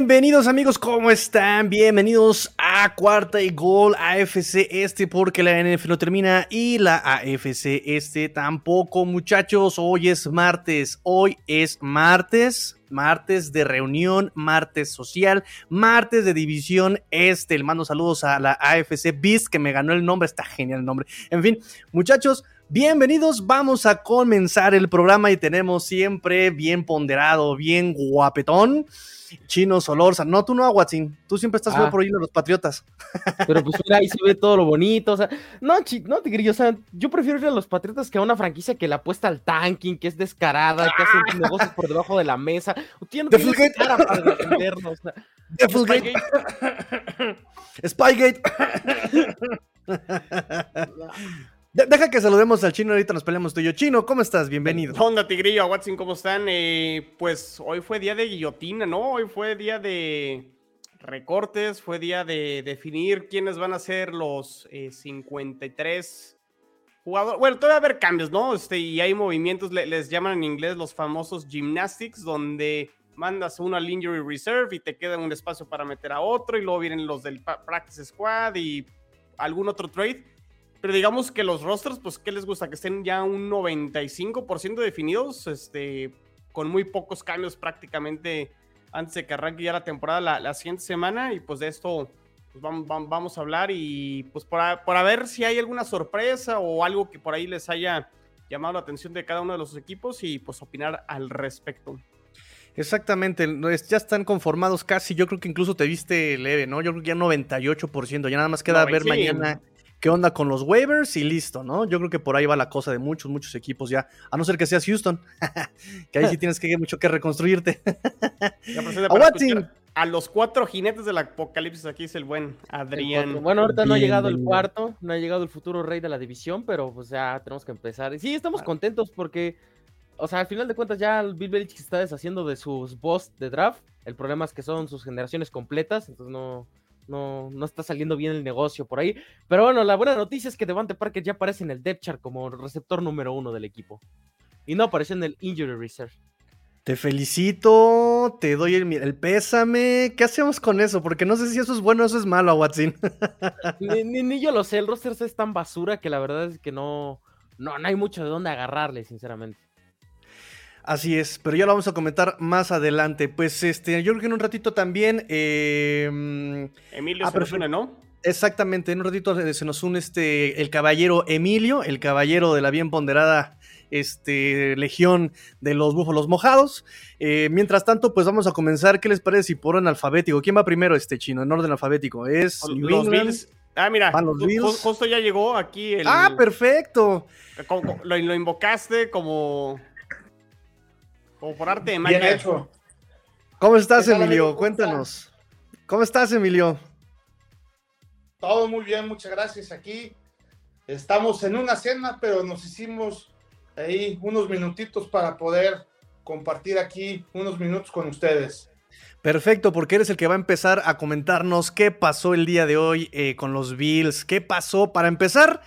Bienvenidos amigos, ¿cómo están? Bienvenidos a Cuarta y Gol AFC Este porque la NF no termina y la AFC Este tampoco muchachos. Hoy es martes, hoy es martes, martes de reunión, martes social, martes de división este. Le mando saludos a la AFC Beast que me ganó el nombre, está genial el nombre. En fin, muchachos, Bienvenidos, vamos a comenzar el programa y tenemos siempre bien ponderado, bien guapetón, Chino Solorza. No, tú no, Aguatzin, tú siempre estás ah. por ahí de los Patriotas. Pero pues mira, ahí se ve todo lo bonito, o sea, no, chi, no, Tigrillo, o sea, yo prefiero ir a los Patriotas que a una franquicia que la apuesta al tanking, que es descarada, que hace negocios por debajo de la mesa. Tiene cara para defendernos. Spygate. Spygate. Deja que saludemos al chino, ahorita nos peleamos tú y yo. Chino, ¿cómo estás? Bienvenido. ¿Qué onda, Tigrillo? Watson, ¿cómo están? Eh, pues hoy fue día de guillotina, ¿no? Hoy fue día de recortes, fue día de definir quiénes van a ser los 53 eh, jugadores. Bueno, todavía va a haber cambios, ¿no? Este, y hay movimientos, les llaman en inglés los famosos gymnastics, donde mandas uno al injury reserve y te queda un espacio para meter a otro, y luego vienen los del practice squad y algún otro trade pero digamos que los rosters, pues, ¿qué les gusta? Que estén ya un 95% definidos, este, con muy pocos cambios prácticamente antes de que arranque ya la temporada la, siguiente semana. Y pues de esto pues, vamos, vamos, a hablar y pues por a, por ver si hay alguna sorpresa o algo que por ahí les haya llamado la atención de cada uno de los equipos y pues opinar al respecto. Exactamente, ya están conformados casi, yo creo que incluso te viste leve, ¿no? Yo creo que ya 98%, ya nada más queda ver mañana qué onda con los waivers y listo, ¿no? Yo creo que por ahí va la cosa de muchos, muchos equipos ya, a no ser que seas Houston, que ahí sí tienes que mucho que reconstruirte. a los cuatro jinetes del apocalipsis, aquí es el buen Adrián. Bueno, ahorita no ha llegado el cuarto, no ha llegado el futuro rey de la división, pero pues ya tenemos que empezar. Sí, estamos contentos porque, o sea, al final de cuentas ya Bill Belichick se está deshaciendo de sus boss de draft. El problema es que son sus generaciones completas, entonces no, no, no está saliendo bien el negocio por ahí. Pero bueno, la buena noticia es que Devante Parker ya aparece en el depth chart como receptor número uno del equipo. Y no apareció en el injury reserve. Te felicito, te doy el, pésame. ¿Qué hacemos con eso? Porque no sé si eso es bueno o eso es malo, Watson. ni, ni, yo lo sé, el roster es tan basura que la verdad es que no, no, no hay mucho de dónde agarrarle, sinceramente. Así es, pero ya lo vamos a comentar más adelante. Pues este, yo creo que en un ratito también. Em, Emilio ah, se ¿no? Exactamente, en un ratito se nos une este el caballero Emilio, el caballero de la bien ponderada este, legión de los búfalos mojados. Eh, mientras tanto, pues vamos a comenzar. ¿Qué les parece si por orden alfabético? ¿Quién va primero este chino? En orden alfabético. Es los Bills. Ah, mira, justo ya llegó aquí el. Ah, perfecto. lo, lo invocaste como como por arte de magia. Bien hecho. ¿Cómo estás, Emilio? Cuéntanos. ¿Cómo estás, Emilio? Todo muy bien, muchas gracias. Aquí estamos en una cena, pero nos hicimos ahí unos minutitos para poder compartir aquí unos minutos con ustedes. Perfecto, porque eres el que va a empezar a comentarnos qué pasó el día de hoy eh, con los Bills, qué pasó. Para empezar,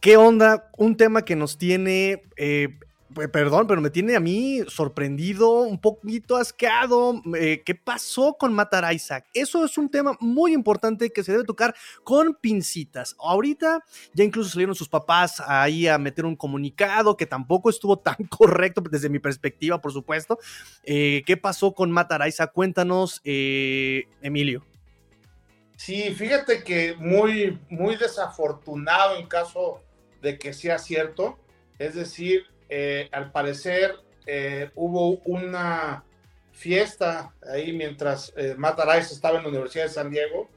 ¿qué onda? Un tema que nos tiene eh, perdón, pero me tiene a mí sorprendido, un poquito asqueado. Eh, ¿Qué pasó con matar Isaac? Eso es un tema muy importante que se debe tocar con pincitas. Ahorita ya incluso salieron sus papás ahí a meter un comunicado que tampoco estuvo tan correcto desde mi perspectiva, por supuesto. Eh, ¿Qué pasó con matar Isaac? Cuéntanos, eh, Emilio. Sí, fíjate que muy, muy desafortunado en caso de que sea cierto. Es decir, eh, al parecer eh, hubo una fiesta ahí mientras eh, estaba en la Universidad de San Diego,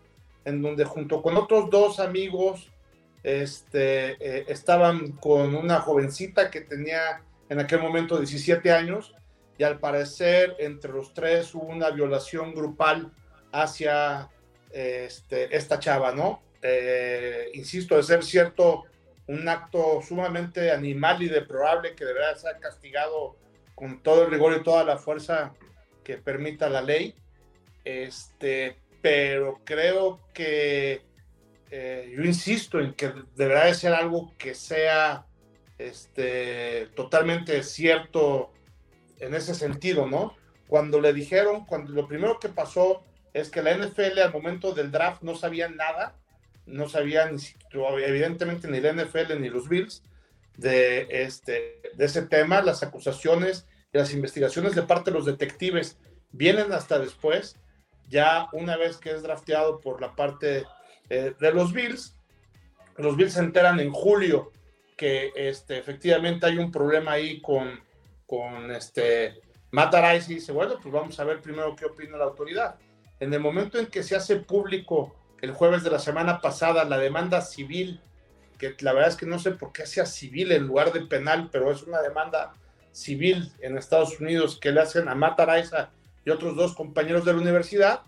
en donde junto con otros dos amigos este, eh, estaban con una jovencita que tenía en aquel momento 17 años y al parecer entre los tres hubo una violación grupal hacia este, esta chava, ¿no? insisto, de ser cierto, un acto sumamente animal y deplorable que deberá ser castigado con todo el rigor y toda la fuerza que permita la ley. Este, pero creo que eh, yo insisto en que deberá de ser algo que sea este, totalmente cierto en ese sentido, ¿no? cuando le dijeron, cuando lo primero que pasó es que la NFL al momento del draft no sabía nada, no sabían evidentemente ni la NFL ni los Bills de, este, de ese tema, las acusaciones y las investigaciones de parte de los detectives vienen hasta después, ya una vez que es drafteado por la parte eh, de los Bills, los Bills se enteran en julio que este, efectivamente hay un problema ahí con, con este, Matt y dice, bueno, pues vamos a ver primero qué opina la autoridad. En el momento en que se hace público el jueves de la semana pasada la demanda civil, que la verdad es que no sé por qué sea civil en lugar de penal, pero es una demanda civil en Estados Unidos que le hacen a Matt Araiza y otros dos compañeros de la universidad,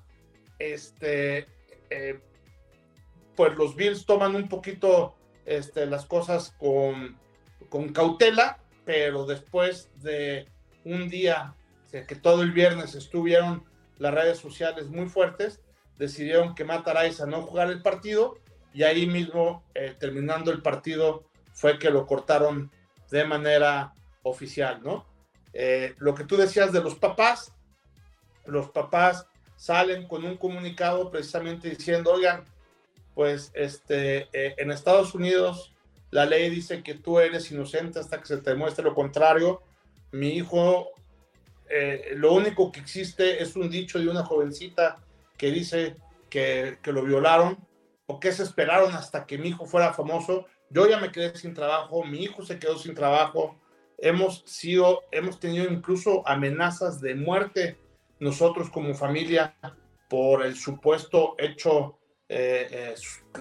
este, eh, pues los Bills toman un poquito este, las cosas con, con cautela, pero después de un día que todo el viernes estuvieron las redes sociales muy fuertes, decidieron que Matt a no jugar el partido y ahí mismo, eh, terminando el partido, fue que lo cortaron de manera oficial, ¿no? Eh, lo que tú decías de los papás, los papás salen con un comunicado precisamente diciendo, oigan, pues este, eh, en Estados Unidos la ley dice que tú eres inocente hasta que se te demuestre lo contrario. Mi hijo lo único que existe es un dicho de una jovencita que dice que, lo violaron o que se esperaron hasta que mi hijo fuera famoso. Yo ya me quedé sin trabajo, mi hijo se quedó sin trabajo. Hemos sido, hemos tenido incluso amenazas de muerte nosotros como familia por el supuesto hecho eh, eh,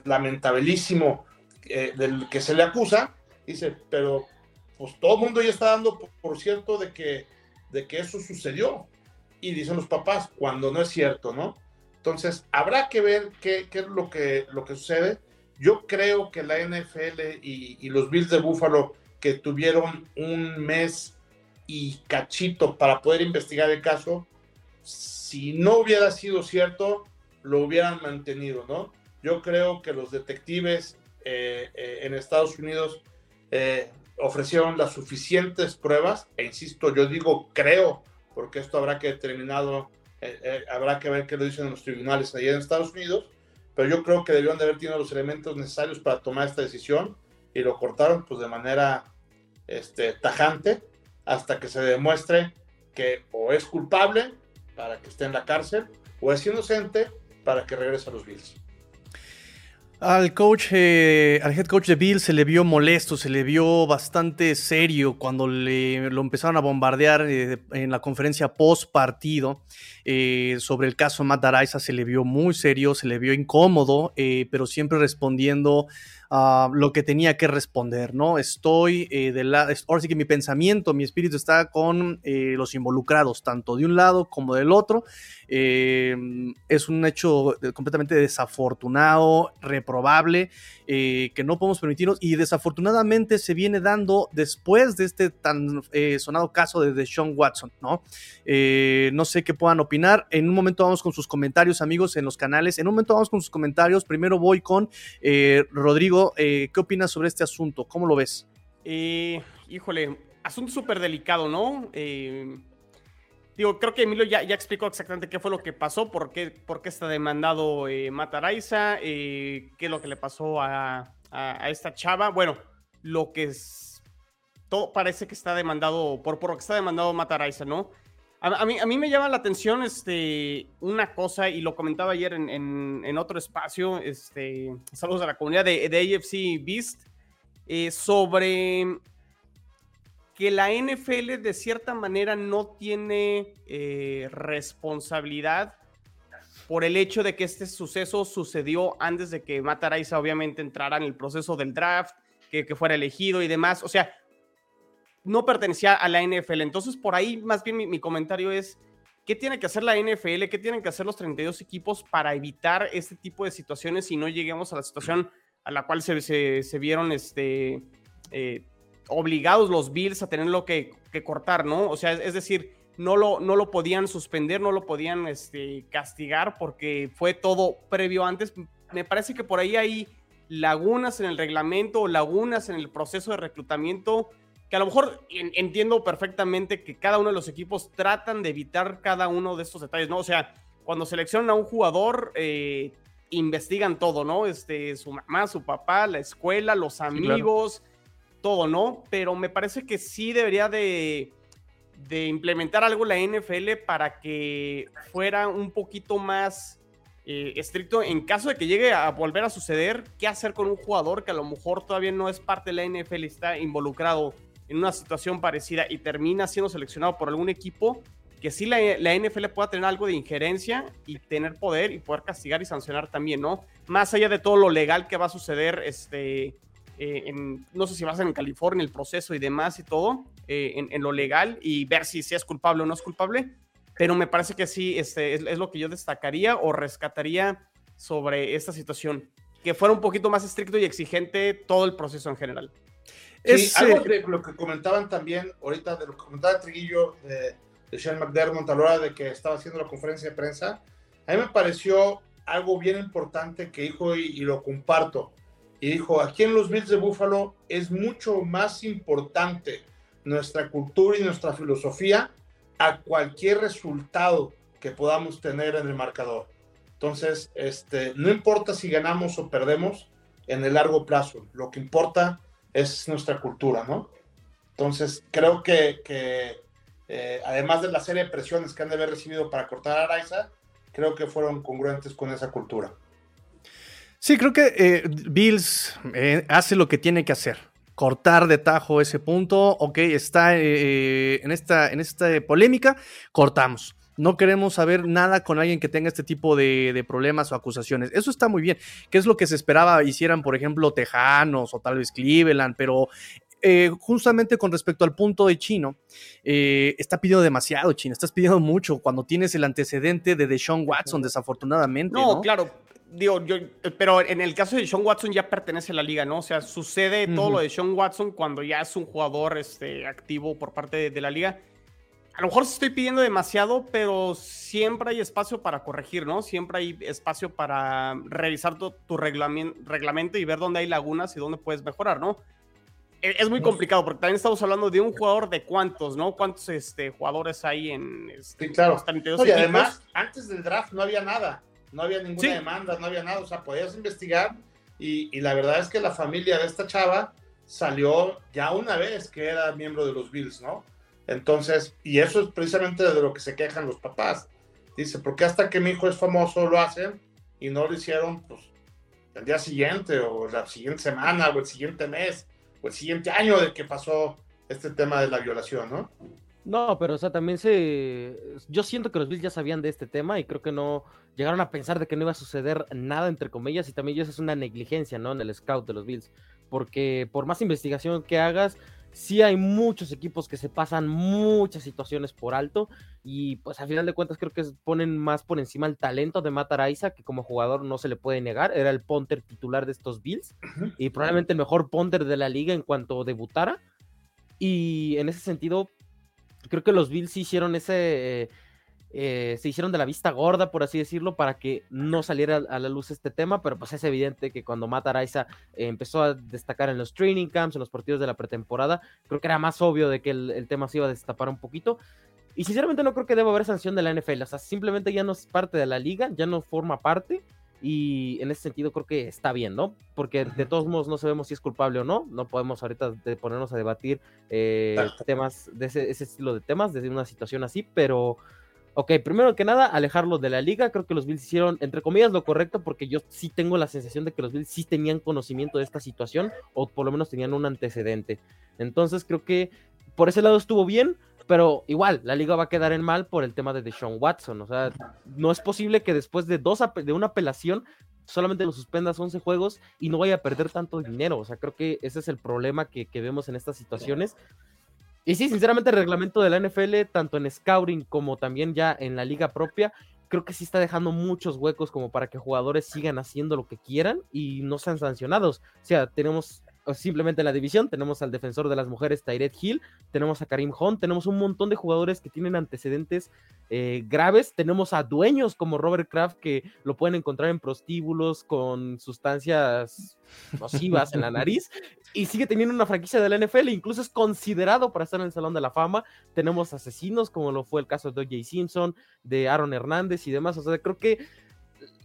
lamentabilísimo del que se le acusa. Dice, pero pues todo el mundo ya está dando por cierto de que de que eso sucedió. Y dicen los papás, cuando no es cierto, ¿no? Entonces, habrá que ver qué, es lo que, lo que sucede. Yo creo que la NFL y, los Bills de Buffalo, que tuvieron un mes y cachito para poder investigar el caso, si no hubiera sido cierto, lo hubieran mantenido, ¿no? Yo creo que los detectives eh, eh, en Estados Unidos eh, ofrecieron las suficientes pruebas, e insisto, yo digo creo, porque esto habrá que determinado, eh, eh, habrá que ver qué lo dicen los tribunales allá en Estados Unidos, pero yo creo que debieron de haber tenido los elementos necesarios para tomar esta decisión y lo cortaron pues de manera este, tajante hasta que se demuestre que o es culpable para que esté en la cárcel o es inocente para que regrese a los Bills. Al coach, eh, al head coach de Bill se le vio molesto, se le vio bastante serio cuando le, lo empezaron a bombardear eh, en la conferencia post partido eh, sobre el caso Matt Araiza. Se le vio muy serio, se le vio incómodo, pero siempre respondiendo lo que tenía que responder, ¿no? Estoy eh, de la, ahora sí que mi pensamiento, mi espíritu está con eh, los involucrados, tanto de un lado como del otro. Eh, es un hecho completamente desafortunado, reprobable, que no podemos permitirnos y desafortunadamente se viene dando después de este tan sonado caso de Sean Watson, ¿no? no sé qué puedan opinar. En un momento vamos con sus comentarios, amigos, en los canales. En un momento vamos con sus comentarios. Primero voy con Rodrigo eh, ¿qué opinas sobre este asunto? ¿Cómo lo ves? Eh, híjole, asunto súper delicado, ¿no? Eh, digo, creo que Emilio ya, ya, explicó exactamente qué fue lo que pasó, por qué, por qué está demandado Mataraiza, qué es lo que le pasó a, esta chava. Bueno, lo que es, todo parece que está demandado, por, por lo que está demandado Mataraiza, ¿no? A, mí, a mí me llama la atención este, una cosa, y lo comentaba ayer en, otro espacio, este, saludos a la comunidad de, de AFC Beast, eh, sobre que la NFL de cierta manera no tiene eh, responsabilidad por el hecho de que este suceso sucedió antes de que Matt obviamente entrara en el proceso del draft, que, que fuera elegido y demás. O sea, no pertenecía a la NFL. Entonces, por ahí más bien mi, comentario es, ¿qué tiene que hacer la NFL? ¿Qué tienen que hacer los 32 equipos para evitar este tipo de situaciones y no lleguemos a la situación a la cual se, vieron este, eh, obligados los Bills a tenerlo que, que cortar, ¿no? O sea, es, decir, no lo, no lo podían suspender, no lo podían este, castigar porque fue todo previo antes. Me parece que por ahí hay lagunas en el reglamento o lagunas en el proceso de reclutamiento que a lo mejor entiendo perfectamente que cada uno de los equipos tratan de evitar cada uno de estos detalles, ¿no? O sea, cuando seleccionan a un jugador, eh, investigan todo, ¿no? Este, su mamá, su papá, la escuela, los amigos, todo, ¿no? Pero me parece que sí debería de, implementar algo la NFL para que fuera un poquito más eh, estricto en caso de que llegue a volver a suceder, qué hacer con un jugador que a lo mejor todavía no es parte de la NFL, está involucrado en una situación parecida y termina siendo seleccionado por algún equipo, que sí la, NFL pueda tener algo de injerencia y tener poder y poder castigar y sancionar también, ¿no? Más allá de todo lo legal que va a suceder, este, eh, en, no sé si va a ser en California, el proceso y demás y todo, eh, en, lo legal y ver si, si es culpable o no es culpable pero me parece que sí, este, es, lo que yo destacaría o rescataría sobre esta situación, que fuera un poquito más estricto y exigente todo el proceso en general. Sí, algo que lo que comentaban también ahorita, de lo que comentaba Triguillo de, de Sean McDermott a la hora de que estaba haciendo la conferencia de prensa, a mí me pareció algo bien importante que dijo y, y lo comparto. Y dijo, aquí en los Bills de Buffalo es mucho más importante nuestra cultura y nuestra filosofía a cualquier resultado que podamos tener en el marcador. Entonces, este, no importa si ganamos o perdemos en el largo plazo, lo que importa es nuestra cultura, ¿no? Entonces, creo que, eh, además de la serie de presiones que han de haber recibido para cortar a Araiza, creo que fueron congruentes con esa cultura. Sí, creo que eh, Bills eh, hace lo que tiene que hacer cortar de tajo ese punto. Ok, está eh, en, esta, en esta polémica, cortamos. No queremos saber nada con alguien que tenga este tipo de, problemas o acusaciones. Eso está muy bien. ¿Qué es lo que se esperaba hicieran, por ejemplo, Tejanos o tal vez Cleveland? Pero eh, justamente con respecto al punto de Chino, eh, está pidiendo demasiado, Chino. Estás pidiendo mucho cuando tienes el antecedente de Deshaun Watson, desafortunadamente. no, claro digo, yo, pero en el caso de Sean Watson ya pertenece a la liga, ¿no? O sea, sucede todo lo de Sean Watson cuando ya es un jugador este, activo por parte de, la liga. A lo mejor estoy pidiendo demasiado, pero siempre hay espacio para corregir, ¿no? Siempre hay espacio para revisar tu, tu reglamento y ver dónde hay lagunas y dónde puedes mejorar, ¿no? E, es muy complicado porque también estamos hablando de un jugador de cuántos, ¿no? ¿Cuántos este, jugadores hay en este, sí, claro. y además, antes del draft no había nada no había ninguna demanda, no había nada, o sea, podías investigar y, la verdad es que la familia de esta chava salió ya una vez que era miembro de los Bills, ¿no? Entonces, y eso es precisamente de lo que se quejan los papás. Dice, porque hasta que mi hijo es famoso lo hacen y no lo hicieron pues, el día siguiente o la siguiente semana o el siguiente mes o el siguiente año de que pasó este tema de la violación, ¿no? No, pero o sea, también se... Yo siento que los Bills ya sabían de este tema y creo que no llegaron a pensar de que no iba a suceder nada, entre comillas, y también eso es una negligencia, ¿no? En el scout de los Bills. Porque por más investigación que hagas, sí hay muchos equipos que se pasan muchas situaciones por alto y pues a final de cuentas creo que ponen más por encima el talento de Matt Araiza, que como jugador no se le puede negar, era el punter titular de estos Bills y probablemente el mejor punter de la liga en cuanto debutara. Y en ese sentido, creo que los Bills hicieron ese... Eh, se hicieron de la vista gorda, por así decirlo, para que no saliera a la luz este tema, pero pues es evidente que cuando Matt Araiza empezó a destacar en los training camps, en los partidos de la pretemporada, creo que era más obvio de que el, tema se iba a destapar un poquito. Y sinceramente no creo que deba haber sanción de la NFL, o sea, simplemente ya no es parte de la liga, ya no forma parte, y en ese sentido creo que está bien, ¿no? Porque de todos modos no sabemos si es culpable o no. No podemos ahorita ponernos a debatir eh, temas de ese, estilo de temas, desde una situación así, pero... Ok, primero que nada, alejarlo de la liga. Creo que los Bills hicieron, entre comillas, lo correcto, porque yo sí tengo la sensación de que los Bills sí tenían conocimiento de esta situación, o por lo menos tenían un antecedente. Entonces creo que por ese lado estuvo bien. Pero igual, la liga va a quedar en mal por el tema de Deshaun Watson. O sea, no es posible que después de, dos de una apelación solamente lo suspendas 11 juegos y no vaya a perder tanto dinero. O sea, creo que ese es el problema que, vemos en estas situaciones. Y sí, sinceramente, el reglamento de la NFL, tanto en scouting como también ya en la liga propia, creo que sí está dejando muchos huecos como para que jugadores sigan haciendo lo que quieran y no sean sancionados. O sea, tenemos simplemente en la división. Tenemos al defensor de las mujeres, Tyred Hill, tenemos a Karim Hunt, tenemos un montón de jugadores que tienen antecedentes eh, graves. Tenemos a dueños como Robert Kraft que lo pueden encontrar en prostíbulos con sustancias nocivas en la nariz. y sigue teniendo una franquicia de la NFL, incluso es considerado para estar en el Salón de la Fama. Tenemos asesinos, como lo fue el caso de O.J. Simpson, de Aaron Hernández y demás. O sea, creo que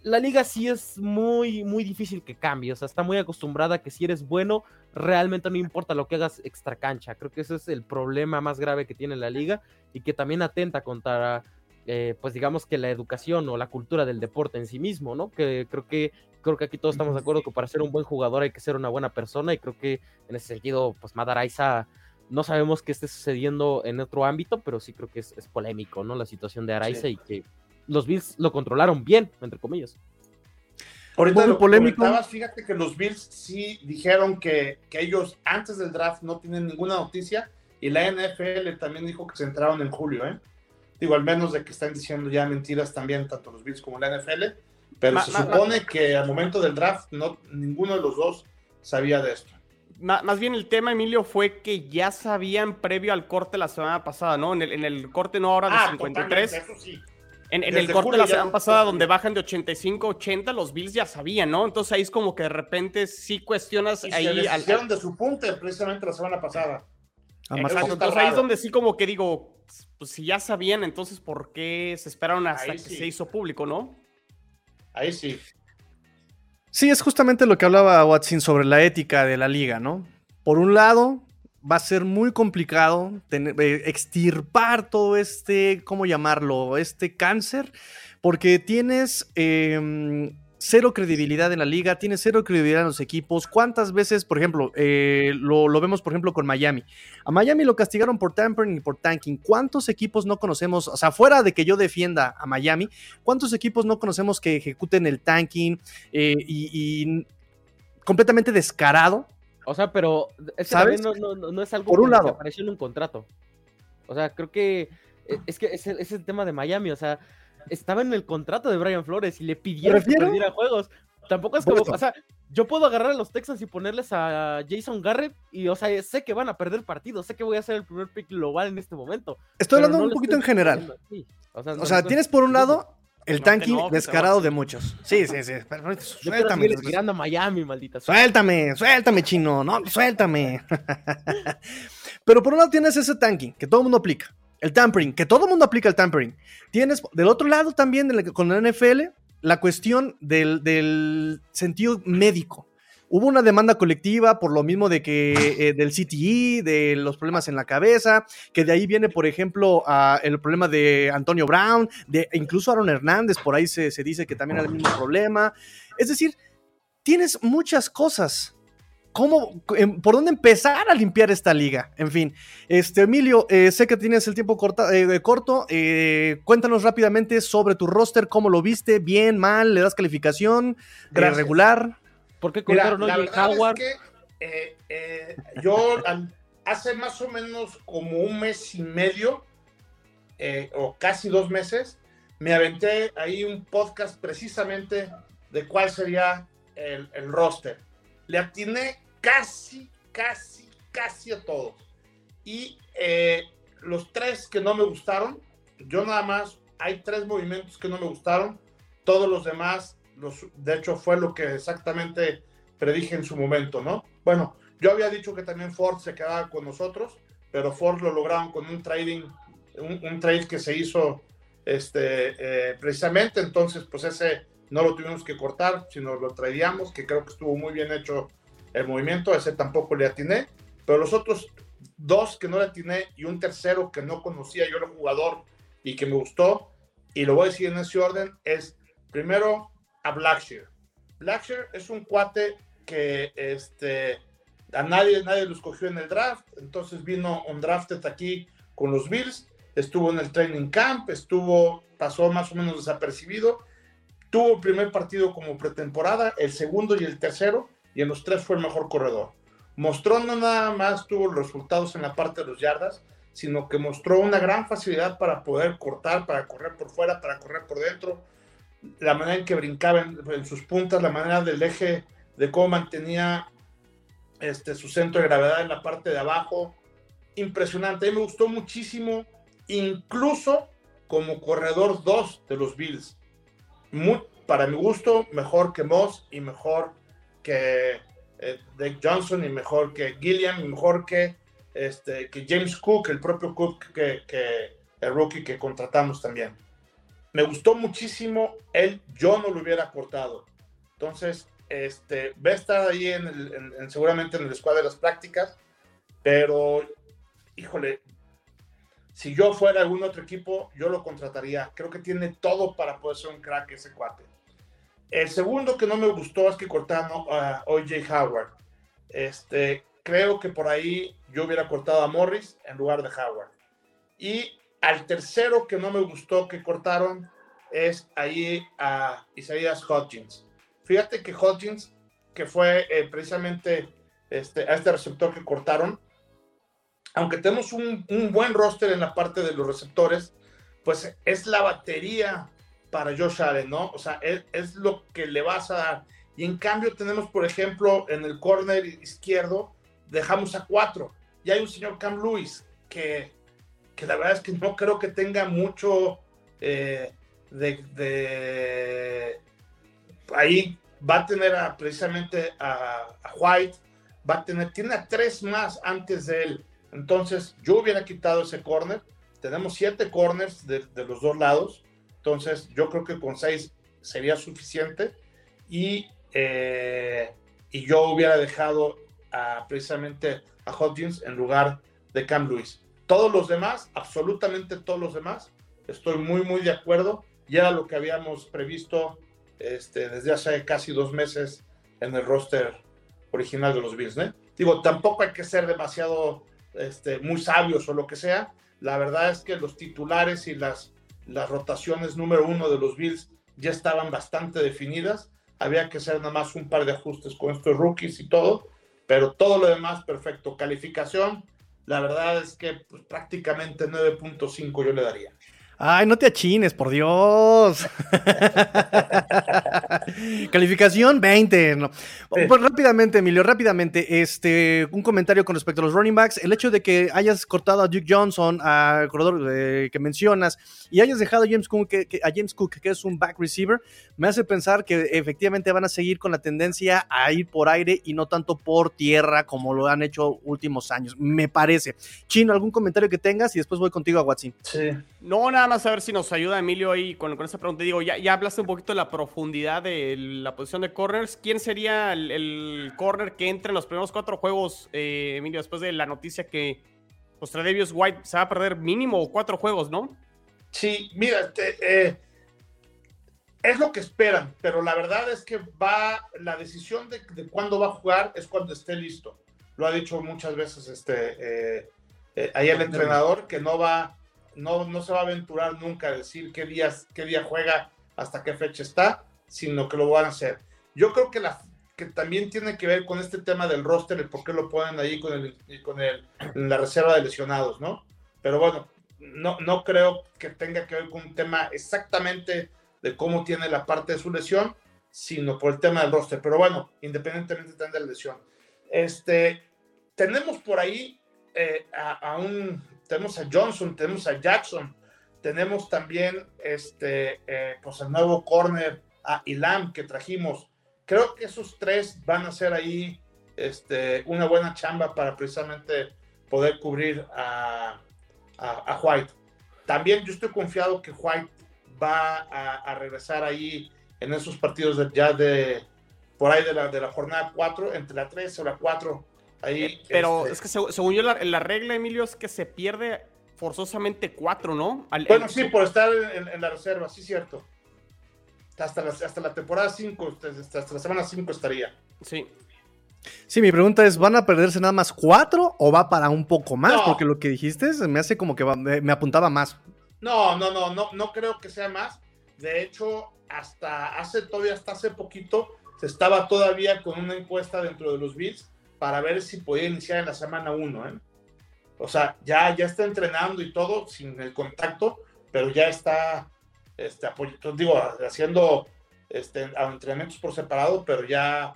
la liga sí es muy, muy difícil que cambie. O sea, está muy acostumbrada a que si eres bueno, realmente no importa lo que hagas extra cancha. Creo que ese es el problema más grave que tiene la liga y que también atenta contra, eh, pues digamos que la educación o la cultura del deporte en sí mismo, ¿no? Que creo que creo que aquí todos estamos de acuerdo que para ser un buen jugador hay que ser una buena persona y creo que en ese sentido, pues Madaraisa no sabemos qué esté sucediendo en otro ámbito, pero sí creo que es, polémico, ¿no? La situación de Araiza y que los Bills lo controlaron bien, entre comillas. Ahorita lo polémico. Fíjate que los Bills sí dijeron que, que, ellos antes del draft no tienen ninguna noticia y la NFL también dijo que se entraron en julio, ¿eh? Digo, al menos de que están diciendo ya mentiras también, tanto los Bills como la NFL, pero se supone que al momento del draft no, ninguno de los dos sabía de esto. Más bien el tema, Emilio, fue que ya sabían previo al corte la semana pasada, ¿no? En el, en el corte no ahora de ah, 53. Eso sí en, el corte de la semana pasada, donde bajan de 85 a 80, los Bills ya sabían, ¿no? Entonces ahí es como que de repente sí cuestionas ahí. Se al, de su punte precisamente la semana pasada. entonces ahí es donde sí como que digo, pues si ya sabían, entonces ¿por qué se esperaron hasta que se hizo público, no? Ahí sí. Sí, es justamente lo que hablaba Watson sobre la ética de la liga, ¿no? Por un lado, va a ser muy complicado eh, extirpar todo este, ¿cómo llamarlo? Este cáncer, porque tienes em, cero credibilidad en la liga, tienes cero credibilidad en los equipos. ¿Cuántas veces, por ejemplo, eh, lo, vemos, por ejemplo, con Miami? A Miami lo castigaron por tampering y por tanking. ¿Cuántos equipos no conocemos? O sea, fuera de que yo defienda a Miami, ¿cuántos equipos no conocemos que ejecuten el tanking eh, y completamente descarado? O sea, pero ¿Sabes? No, no, es algo Por un lado. que apareció en un contrato. O sea, creo que e, es que es el, tema de Miami. O sea, estaba en el contrato de Brian Flores y le pidieron que perdiera juegos. Tampoco es como, o sea, yo puedo agarrar a los Texans y ponerles a Jason Garrett y, o sea, sé que van a perder partidos, sé que voy a ser el primer pick global en este momento. Estoy hablando un poquito en general. O sea, tienes por un lado el tanking descarado de muchos. Sí, sí, sí. Suéltame. Mirando a Miami, maldita. Suéltame, suéltame, chino. No, suéltame. Pero por un lado tienes ese tanking que todo el mundo aplica. El tampering, que todo el mundo aplica el tampering. Tienes del otro lado también con la NFL la cuestión del, del sentido médico. Hubo una demanda colectiva por lo mismo de que eh, del CTE, de los problemas en la cabeza, que de ahí viene, por ejemplo, el problema de Antonio Brown, de incluso Aaron Hernández, por ahí se, dice que también era el mismo problema. Es decir, tienes muchas cosas ¿Cómo, em, por dónde empezar a limpiar esta liga? En fin, este Emilio, eh, sé que tienes el tiempo eh, corto. cuéntanos rápidamente sobre tu roster, cómo lo viste, bien, mal, le das calificación, regular. ¿Por qué colgaron hoy Howard? Es que, eh, eh, yo hace más o menos como un mes y medio, eh, o casi dos meses, me aventé ahí un podcast precisamente de cuál sería el, el roster. Le atiné casi, casi, casi a todos. Y los tres que no me gustaron, yo nada más, hay tres movimientos que no me gustaron, todos los demás de hecho fue lo que exactamente predije en su momento, ¿no? Bueno, yo había dicho que también Ford se quedaba con nosotros, pero Ford lo lograron con un trading, un, trade que se hizo este, eh, precisamente, entonces pues ese no lo tuvimos que cortar, sino lo traíamos, que creo que estuvo muy bien hecho el movimiento, ese tampoco le atiné, pero los otros dos que no le atiné y un tercero que no conocía yo el jugador y que me gustó, y lo voy a decir en ese orden, es primero a Blackshear. Blackshear es un cuate que este, a nadie, nadie lo escogió en el draft, entonces vino un drafted aquí con los Bills, estuvo en el training camp, estuvo, pasó más o menos desapercibido, tuvo el primer partido como pretemporada, el segundo y el tercero, y en los tres fue el mejor corredor. Mostró no nada más tuvo los resultados en la parte de los yardas, sino que mostró una gran facilidad para poder cortar, para correr por fuera, para correr por dentro, la manera en que brincaba en, sus puntas, la manera del eje, de cómo mantenía este, su centro de gravedad en la parte de abajo. Impresionante. A mí me gustó muchísimo, incluso como corredor 2 de los Bills. Muy, para mi gusto, mejor que Moss y mejor que eh, Dave Johnson y mejor que Gilliam y mejor que, este, que James Cook, el propio Cook, que, que el rookie que contratamos también. Me gustó muchísimo él, yo no lo hubiera cortado. Entonces, este, va a estar ahí en, seguramente en el squad de las prácticas, pero, híjole, si yo fuera algún otro equipo, yo lo contrataría. Creo que tiene todo para poder ser un crack ese cuate. El segundo que no me gustó es que cortaron a OJ Howard. Este, creo que por ahí yo hubiera cortado a Morris en lugar de Howard. Y al tercero que no me gustó que cortaron es ahí a Isaías Hodgins. Fíjate que Hodgins, que fue eh, precisamente este, a este receptor que cortaron, aunque tenemos un, buen roster en la parte de los receptores, pues es la batería para Josh Allen, ¿no? O sea, es, lo que le vas a dar. Y en cambio tenemos, por ejemplo, en el corner izquierdo, dejamos a cuatro. Y hay un señor Cam Lewis que, que la verdad es que no creo que tenga mucho eh, de, Ahí va a tener precisamente a, a White, va a tener, tiene a tres más antes de él entonces, yo hubiera quitado ese corner. Tenemos siete corners de, los dos lados. Entonces, yo creo que con seis sería suficiente. Y, eh, y yo hubiera dejado precisamente a Hodgins en lugar de Cam Lewis. Todos los demás, absolutamente todos los demás, estoy muy, muy de acuerdo. Y era lo que habíamos previsto este, desde hace casi dos meses en el roster original de los Bills. Digo, tampoco hay que ser demasiado este, muy sabios o lo que sea. La verdad es que los titulares y las, las rotaciones número uno de los Bills ya estaban bastante definidas. Había que hacer nada más un par de ajustes con estos rookies y todo, pero todo lo demás perfecto. Calificación, la verdad es que pues, prácticamente 9.5 yo le daría. Ay, no te achines, por Dios. Calificación 20. Pues rápidamente, Emilio, rápidamente, este, un comentario con respecto a los running backs. El hecho de que hayas cortado a Duke Johnson, al corredor eh, que mencionas, y hayas dejado a James, Cook, que, a James Cook, que es un back receiver, me hace pensar que efectivamente van a seguir con la tendencia a ir por aire y no tanto por tierra como lo han hecho últimos años, me parece. Chino, ¿algún comentario que tengas? Y después voy contigo a Watson. Sí. No, nada a ver si nos ayuda Emilio ahí con, con esa pregunta. Digo, ya, ya hablaste un poquito de la profundidad de la posición de corners. ¿Quién sería el, corner que entre en los primeros cuatro juegos, eh, Emilio, después de la noticia que pues, White se va a perder mínimo cuatro juegos, ¿no? Sí, mira, eh, es lo que esperan, pero la verdad es que va, la decisión de, cuándo va a jugar es cuando esté listo. Lo ha dicho muchas veces este, eh, ahí el entrenador, que no va no, no se va a aventurar nunca a decir qué, días, qué día juega, hasta qué fecha está, sino que lo van a hacer. Yo creo que, también tiene que ver con este tema del roster, el por qué lo ponen ahí con, el, con el, la reserva de lesionados, ¿no? Pero bueno, no, no creo que tenga que ver con un tema exactamente de cómo tiene la parte de su lesión, sino por el tema del roster. Pero bueno, independientemente de la lesión. Este, tenemos por ahí eh, a, un tenemos a Johnson, tenemos a Jackson, tenemos también este, eh, pues el nuevo corner a Ilam que trajimos. Creo que esos tres van a ser ahí este, una buena chamba para precisamente poder cubrir a, a, White. También yo estoy confiado que White va a, regresar ahí en esos partidos de, ya de por ahí de la, de la jornada 4, entre la 3 o la 4 eh, pero este es que según yo la, regla, Emilio, es que se pierde forzosamente cuatro, ¿no? bueno, sí, por estar en, la reserva, sí, cierto. Hasta la, hasta la temporada 5, hasta, la semana 5 estaría. Sí. Sí, mi pregunta es, ¿van a perderse nada más cuatro o va para un poco más? Porque lo que dijiste me hace como que me apuntaba más. No, no, no, no, no creo que sea más. De hecho, hasta hace todavía hasta hace poquito se estaba todavía con una encuesta dentro de los Bills para ver si podía iniciar en la semana 1. ¿eh? O sea, ya, ya está entrenando y todo sin el contacto, pero ya está este, digo, haciendo este, entrenamientos por separado, pero ya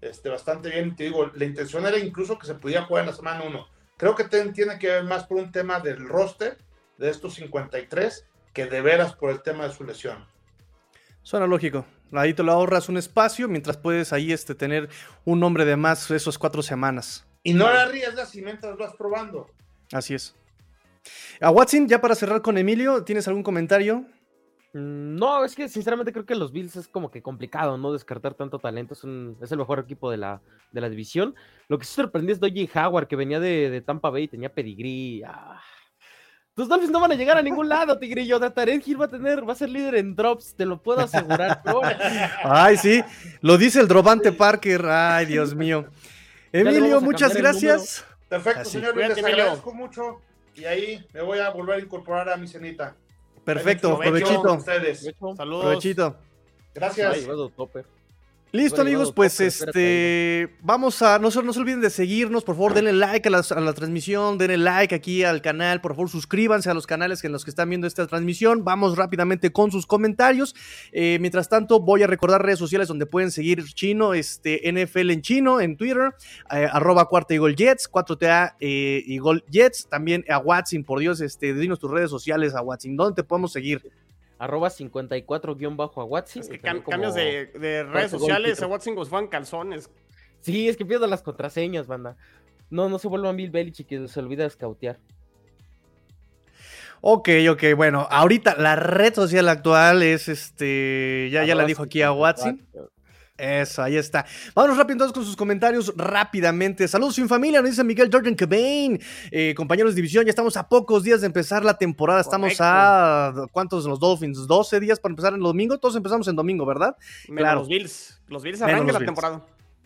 este, bastante bien. Te digo, la intención era incluso que se pudiera jugar en la semana 1. Creo que tiene que ver más por un tema del roster de estos 53 que de veras por el tema de su lesión. Suena lógico. Ahí te lo ahorras un espacio mientras puedes ahí este, tener un nombre de más esos cuatro semanas. Y no la arriesgas y mientras vas probando. Así es. A Watson, ya para cerrar con Emilio, ¿tienes algún comentario? Mm, no, es que sinceramente creo que los Bills es como que complicado, ¿no? Descartar tanto talento. Es, un, es el mejor equipo de la, de la división. Lo que sí sorprendió es Doji Howard, que venía de, de Tampa Bay y tenía pedigrí. Ah. Los Dolphins no van a llegar a ningún lado, Tigrillo. Tarek Hill va a tener, va a ser líder en drops, te lo puedo asegurar. Ay, sí, lo dice el Drobante Parker. Ay, Dios mío. Emilio, muchas gracias. Perfecto, señor. Les agradezco mucho. Y ahí me voy a volver a incorporar a mi cenita. Perfecto, provechito. Saludos. Provechito. Gracias. Listo, amigos, pues este, vamos a, no, no, se olviden de seguirnos, por favor, denle like a la, a la, transmisión, denle like aquí al canal, por favor, suscríbanse a los canales en los que están viendo esta transmisión, vamos rápidamente con sus comentarios, eh, mientras tanto voy a recordar redes sociales donde pueden seguir chino, este, NFL en chino, en Twitter, eh, arroba cuarta y gol jets, 4TA eh, y gol jets, también a Watson, por Dios, este, dinos tus redes sociales a Watson, ¿dónde te podemos seguir? Arroba 54-a Watson. Es que cambios de, de redes sociales a Watson fueron calzones. Sí, es que pierdo las contraseñas, banda. No, no se vuelvan Bill Belichick que se olvida escautear. Ok, ok, bueno, ahorita la red social actual es este, ya, ya la dijo aquí a Watson. Eso, ahí está. Vámonos rápido entonces con sus comentarios rápidamente. Saludos sin familia, nos dice Miguel Jordan Cabain. Eh, compañeros de división, ya estamos a pocos días de empezar la temporada. Estamos a ¿cuántos los Dolphins? 12 días para empezar el domingo. Todos empezamos en domingo, ¿verdad? claro. Los Bills. Los Bills arrancan la temporada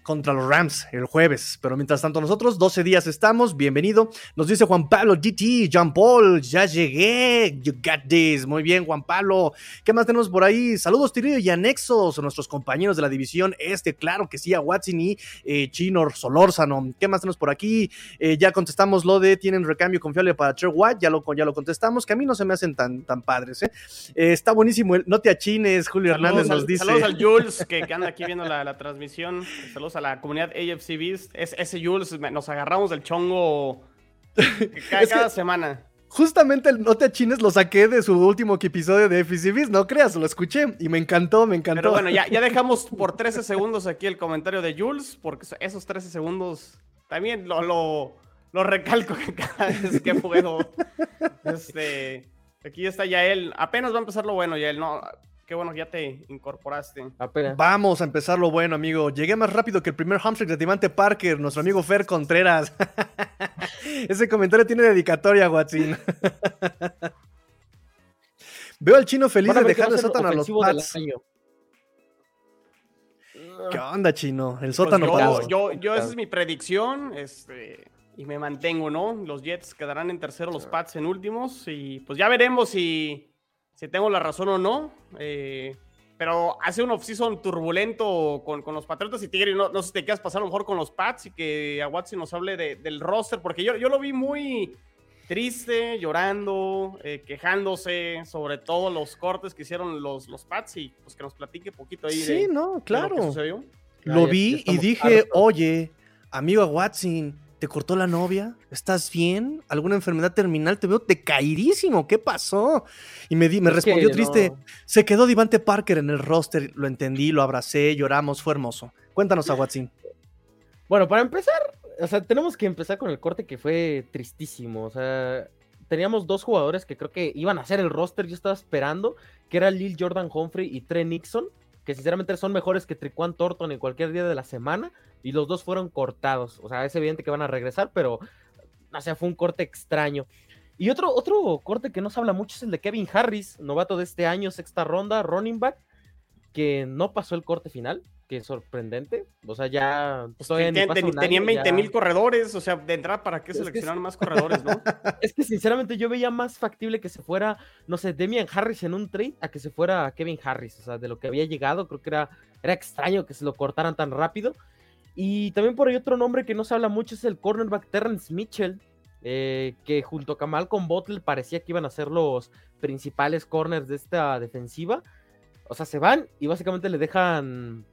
contra los Rams el jueves. Pero mientras tanto, nosotros 12 días estamos. Bienvenido. Nos dice Juan Pablo GT, Jean Paul, ya llegué. You got this. Muy bien, Juan Pablo. ¿Qué más tenemos por ahí? Saludos, Tirillo y anexos a nuestros compañeros de la división este. Claro que sí, a Watson y eh, Chino Solórzano. ¿Qué más tenemos por aquí? Eh, ya contestamos lo de tienen recambio confiable para Trey White. Ya lo, ya lo contestamos, que a mí no se me hacen tan, tan padres. ¿eh? está buenísimo. no te achines, Julio Hernández nos dice. Saludos al Jules, que, que anda aquí viendo la, la transmisión. Saludos a la comunidad AFC Beast. Es, ese Jules, nos agarramos del chongo cada, cada semana. Justamente el No te achines lo saqué de su último episodio de AFC Beast, no creas, lo escuché y me encantó, me encantó. Pero bueno, ya, ya dejamos por 13 segundos aquí el comentario de Jules, porque esos 13 segundos también lo, lo, lo recalco cada vez que puedo. Este, aquí está Yael, apenas va a empezar lo bueno, Yael, no, Qué bueno que ya te incorporaste. Vamos a empezar lo bueno, amigo. Llegué más rápido que el primer hamstring de Timante Parker, nuestro amigo Fer Contreras. Ese comentario tiene dedicatoria, Watson. Veo al chino feliz de dejar el sótano a los Pats. ¿Qué onda, chino? El sótano pues para yo, yo, esa es mi predicción. Este, y me mantengo, ¿no? Los Jets quedarán en tercero, los Pats en últimos. Y pues ya veremos si si tengo la razón o no. Eh, pero hace un off-season turbulento con, con, los Patriotas y Tigre. No, no sé si te quieras pasar a lo mejor con los Pats y que a Watson nos hable de, del roster, porque yo, yo lo vi muy triste, llorando, eh, quejándose sobre todos los cortes que hicieron los, los Pats y pues que nos platique poquito ahí. Sí, de, no, claro. De lo, que sucedió. lo vi y dije, oye, amigo Watson ¿Te cortó la novia? ¿Estás bien? ¿Alguna enfermedad terminal? Te veo decaidísimo. ¿Qué pasó? Y me, di, me respondió triste. No. Se quedó Divante Parker en el roster. Lo entendí, lo abracé, lloramos. Fue hermoso. Cuéntanos a Watson. Bueno, para empezar, o sea, tenemos que empezar con el corte que fue tristísimo. O sea, teníamos dos jugadores que creo que iban a hacer el roster. Yo estaba esperando, que era Lil Jordan Humphrey y Trey Nixon que sinceramente son mejores que Triquan Thornton en cualquier día de la semana, y los dos fueron cortados. O sea, es evidente que van a regresar, pero, o fue un corte extraño. Y otro, otro corte que no se habla mucho es el de Kevin Harris, novato de este año, sexta ronda, running back, que no pasó el corte final que sorprendente. O sea, ya. Pues ten, ten, tenían 20 mil corredores. O sea, de entrada, ¿para qué seleccionar es que, más corredores, no? Es que sinceramente yo veía más factible que se fuera, no sé, Demian Harris en un trade a que se fuera Kevin Harris. O sea, de lo que había llegado, creo que era, era extraño que se lo cortaran tan rápido. Y también por ahí otro nombre que no se habla mucho es el cornerback Terrence Mitchell. Eh, que junto a Kamal con Bottle parecía que iban a ser los principales corners de esta defensiva. O sea, se van y básicamente le dejan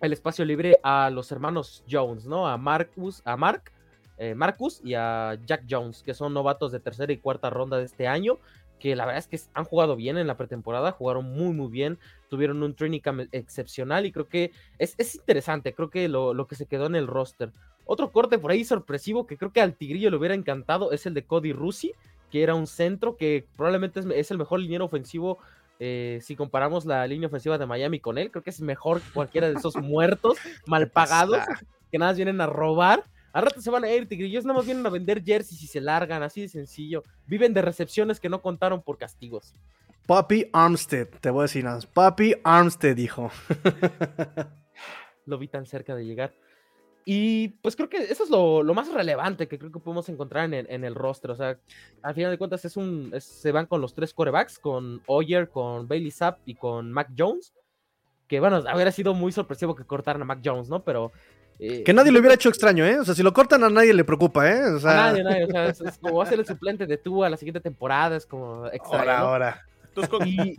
el espacio libre a los hermanos Jones, ¿no? A Marcus, a Mark, eh, Marcus y a Jack Jones, que son novatos de tercera y cuarta ronda de este año, que la verdad es que han jugado bien en la pretemporada, jugaron muy, muy bien, tuvieron un training camp excepcional y creo que es, es interesante, creo que lo, lo, que se quedó en el roster. Otro corte por ahí sorpresivo que creo que al Tigrillo le hubiera encantado es el de Cody Rusi, que era un centro que probablemente es, es el mejor liniero ofensivo. Eh, si comparamos la línea ofensiva de Miami con él, creo que es mejor que cualquiera de esos muertos mal pagados que nada más vienen a robar. A rato se van a ir, tigrillos, nada más vienen a vender jerseys y se largan, así de sencillo. Viven de recepciones que no contaron por castigos. Papi Armstead, te voy a decir nada. Papi Armstead dijo. Lo vi tan cerca de llegar. Y pues creo que eso es lo, lo más relevante que creo que podemos encontrar en, en, el roster. O sea, al final de cuentas es un, es, se van con los tres corebacks, con Oyer, con Bailey Zapp y con Mac Jones. Que bueno, hubiera sido muy sorpresivo que cortaran a Mac Jones, ¿no? Pero eh, que nadie lo hubiera hecho extraño, ¿eh? O sea, si lo cortan a nadie le preocupa, ¿eh? O sea... A nadie, nadie. O sea, es, es como va a ser el suplente de tú a la siguiente temporada, es como extraño. Ahora, ¿no? ahora. Y,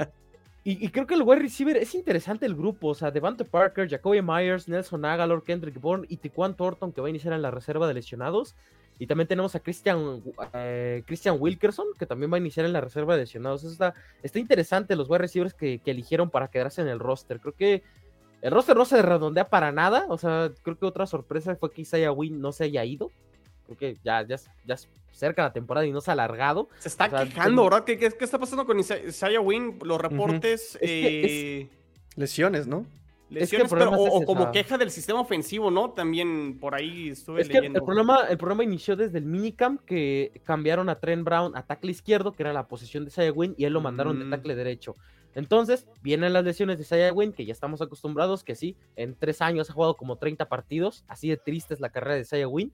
y, creo que el wide receiver es interesante el grupo. O sea, Devante Parker, Jacoby Myers, Nelson Agalor, Kendrick Bourne y Tiquan Thornton, que va a iniciar en la reserva de lesionados. Y también tenemos a Christian, eh, Christian Wilkerson, que también va a iniciar en la reserva de lesionados. Está, está interesante los wide receivers que, que eligieron para quedarse en el roster. Creo que el roster no se redondea para nada. O sea, creo que otra sorpresa fue que Isaiah Wynn no se haya ido. Creo que ya, ya, ya es cerca la temporada y no se ha alargado. Se está o sea, quejando, ¿verdad? ¿Qué, ¿Qué, qué, está pasando con Isaiah Wynn? Los reportes. Uh -huh. es que es... Lesiones, ¿no? Lesiones, es que pero, o, o, como queja del sistema ofensivo, ¿no? También por ahí estuve es leyendo. Que el, problema, el problema inició desde el minicamp que cambiaron a Trent Brown a tackle izquierdo, que era la posición de Isaiah Wynn, y él lo mandaron mm. de tackle derecho. Entonces, vienen las lesiones de Isaiah Wynn, que ya estamos acostumbrados, que sí, en tres años ha jugado como 30 partidos, así de triste es la carrera de Isaiah Wynn.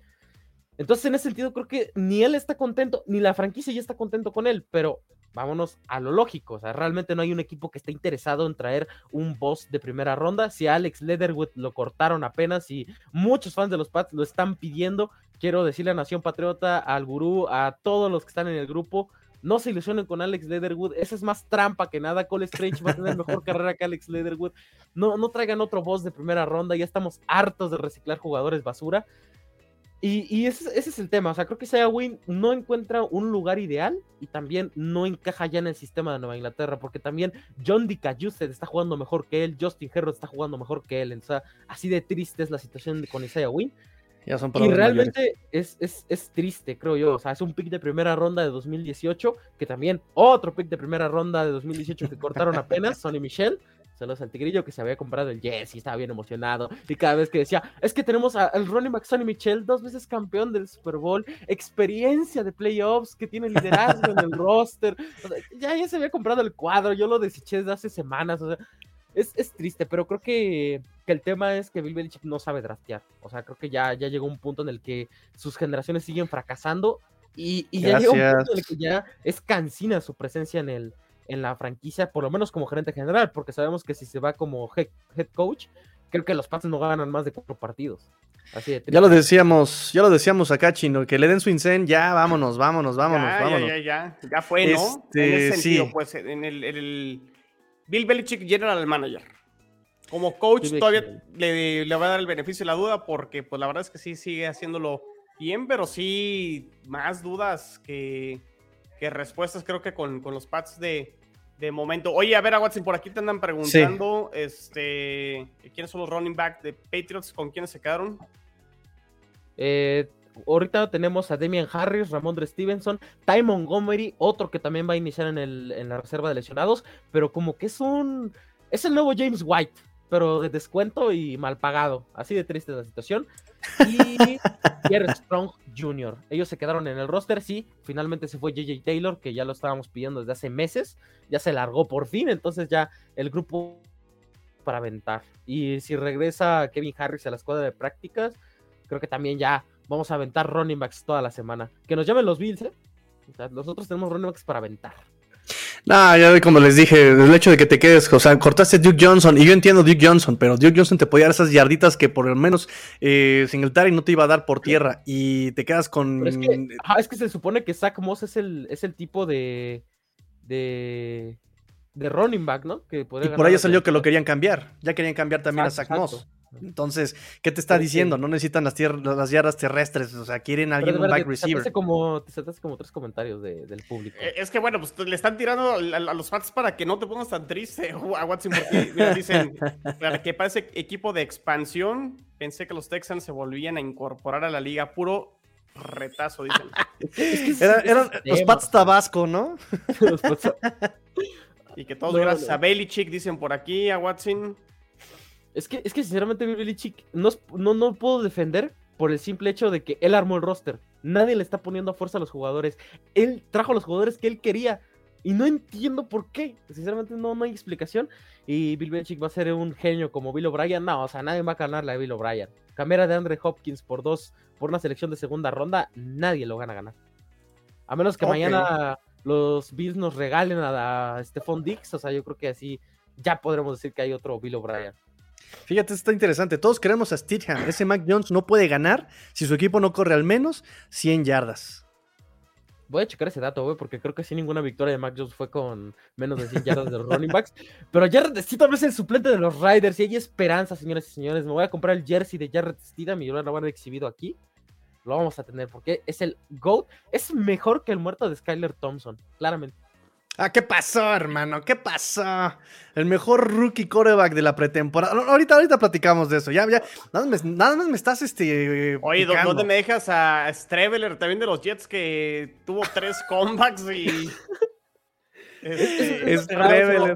Entonces, en ese sentido, creo que ni él está contento, ni la franquicia ya está contento con él, pero vámonos a lo lógico, o sea, realmente no hay un equipo que esté interesado en traer un boss de primera ronda. Si Alex Leatherwood lo cortaron apenas y muchos fans de los Pats lo están pidiendo, quiero decirle a Nación Patriota, al gurú, a todos los que están en el grupo, no se ilusionen con Alex Leatherwood. Esa es más trampa que nada. Cole Strange va a tener mejor carrera que Alex Leatherwood. No, no traigan otro boss de primera ronda. Ya estamos hartos de reciclar jugadores basura. Y, y ese, ese, es el tema. O sea, creo que Isaiah Wynn no encuentra un lugar ideal y también no encaja ya en el sistema de Nueva Inglaterra. Porque también John DiCayuste está jugando mejor que él. Justin Herrod está jugando mejor que él. O sea, así de triste es la situación con Isaiah Wynn. Ya son y realmente es, es, es, triste, creo yo. O sea, es un pick de primera ronda de 2018, que también otro pick de primera ronda de 2018 que cortaron apenas, Sonny Michel. Saludos al tigrillo que se había comprado el jersey, estaba bien emocionado. Y cada vez que decía, es que tenemos al running back Sonny Michel, dos veces campeón del Super Bowl, experiencia de playoffs, que tiene liderazgo en el roster. O sea, ya, ya se había comprado el cuadro, yo lo deseché desde hace semanas. O sea, es, es, triste, pero creo que, que, el tema es que Bill Belichick no sabe draftear. O sea, creo que ya, ya llegó un punto en el que sus generaciones siguen fracasando y, y ya llega un punto en el que ya es cansina su presencia en, el, en la franquicia, por lo menos como gerente general, porque sabemos que si se va como head, head coach, creo que los Pats no ganan más de cuatro partidos. Así de ya lo decíamos, ya lo decíamos acá, Chino, que le den su incen, ya vámonos, vámonos, vámonos, ya, vámonos. Ya, ya, ya, ya fue, ¿no? Este, en ese sentido, sí. pues, en el, en el Bill Belichick General Manager. Como coach sí, todavía le, le, va a dar el beneficio de la duda porque pues la verdad es que sí sigue haciéndolo bien, pero sí más dudas que, que respuestas creo que con, con los Pats de, de, momento. Oye, a ver, a Watson, por aquí te andan preguntando sí. este, quiénes son los running back de Patriots, con quiénes se quedaron. Eh, ahorita tenemos a Demian Harris, Ramondre Stevenson, Ty Montgomery, otro que también va a iniciar en, el, en la reserva de lesionados, pero como que es un... Es el nuevo James White, pero de descuento y mal pagado. Así de triste la situación. Y Pierre Strong Jr. Ellos se quedaron en el roster, sí. Finalmente se fue JJ Taylor, que ya lo estábamos pidiendo desde hace meses. Ya se largó por fin, entonces ya el grupo para aventar. Y si regresa Kevin Harris a la escuadra de prácticas, creo que también ya vamos a aventar running backs toda la semana. Que nos llamen los Bills, ¿eh? O sea, nosotros tenemos running backs para aventar. No, ya como les dije, el hecho de que te quedes, o sea, cortaste Duke Johnson, y yo entiendo Duke Johnson, pero Duke Johnson te podía dar esas yarditas que por lo menos eh, Singletary no te iba a dar por tierra, y te quedas con... Es que, ajá, es que, se supone que Zach Moss es el, es el tipo de... de de running back, ¿no? Que y por ahí salió que lo querían cambiar. Ya querían cambiar también exacto, a Zach Moss. Entonces, ¿qué te está diciendo? No necesitan las, las yardas terrestres, o sea, quieren a alguien un back receiver. Te como, te como tres comentarios del público. Eh, es que bueno, pues le están tirando a, los fans para que no te pongas tan triste a Watson, porque mira, dicen para que parece equipo de expansión. Pensé que los Texans se volvían a incorporar a la liga puro retazo, dicen. eran los Pats Tabasco, ¿no? y que todos gracias a Belichick, dicen por aquí, a Watson. Es que, es que sinceramente, Belichick no, no, no puedo defender por el simple hecho de que él armó el roster. Nadie le está poniendo a fuerza a los jugadores. Él trajo a los jugadores que él quería. Y no entiendo por qué. Sinceramente no, no hay explicación. Y Bill Belichick va a ser un genio como Bill O'Brien. No, o sea, nadie va a ganarle a Bill O'Brien. Cambiar de Andre Hopkins por dos, por una selección de segunda ronda, nadie lo gana a ganar. A menos que mañana los Bills nos regalen a, a Stephon Dix. O sea, yo creo que así ya podremos decir que hay otro Bill O'Brien. Fíjate, está interesante. Todos queremos a Stidham. Ese Mac Jones no puede ganar si su equipo no corre al menos 100 yardas. Voy a checar ese dato, güey, porque creo que sí ninguna victoria de Mac Jones fue con menos de 100 yardas de los running backs. Pero Jared Stidham es el suplente de los Riders y hay esperanza, señores y señores. Me voy a comprar el jersey de Jared Stidham y yo lo van a exhibido aquí. Lo vamos a tener porque es el GOAT. Es mejor que el muerto de Skyler Thompson, claramente. Ah, ¿qué pasó, hermano? ¿Qué pasó? El mejor rookie coreback de la pretemporada. ahorita, ahorita platicamos de eso. Ya, ya. Nada más me, estás este. Oye, ¿dónde me dejas a Streveler también de los Jets que tuvo tres comebacks y. Este,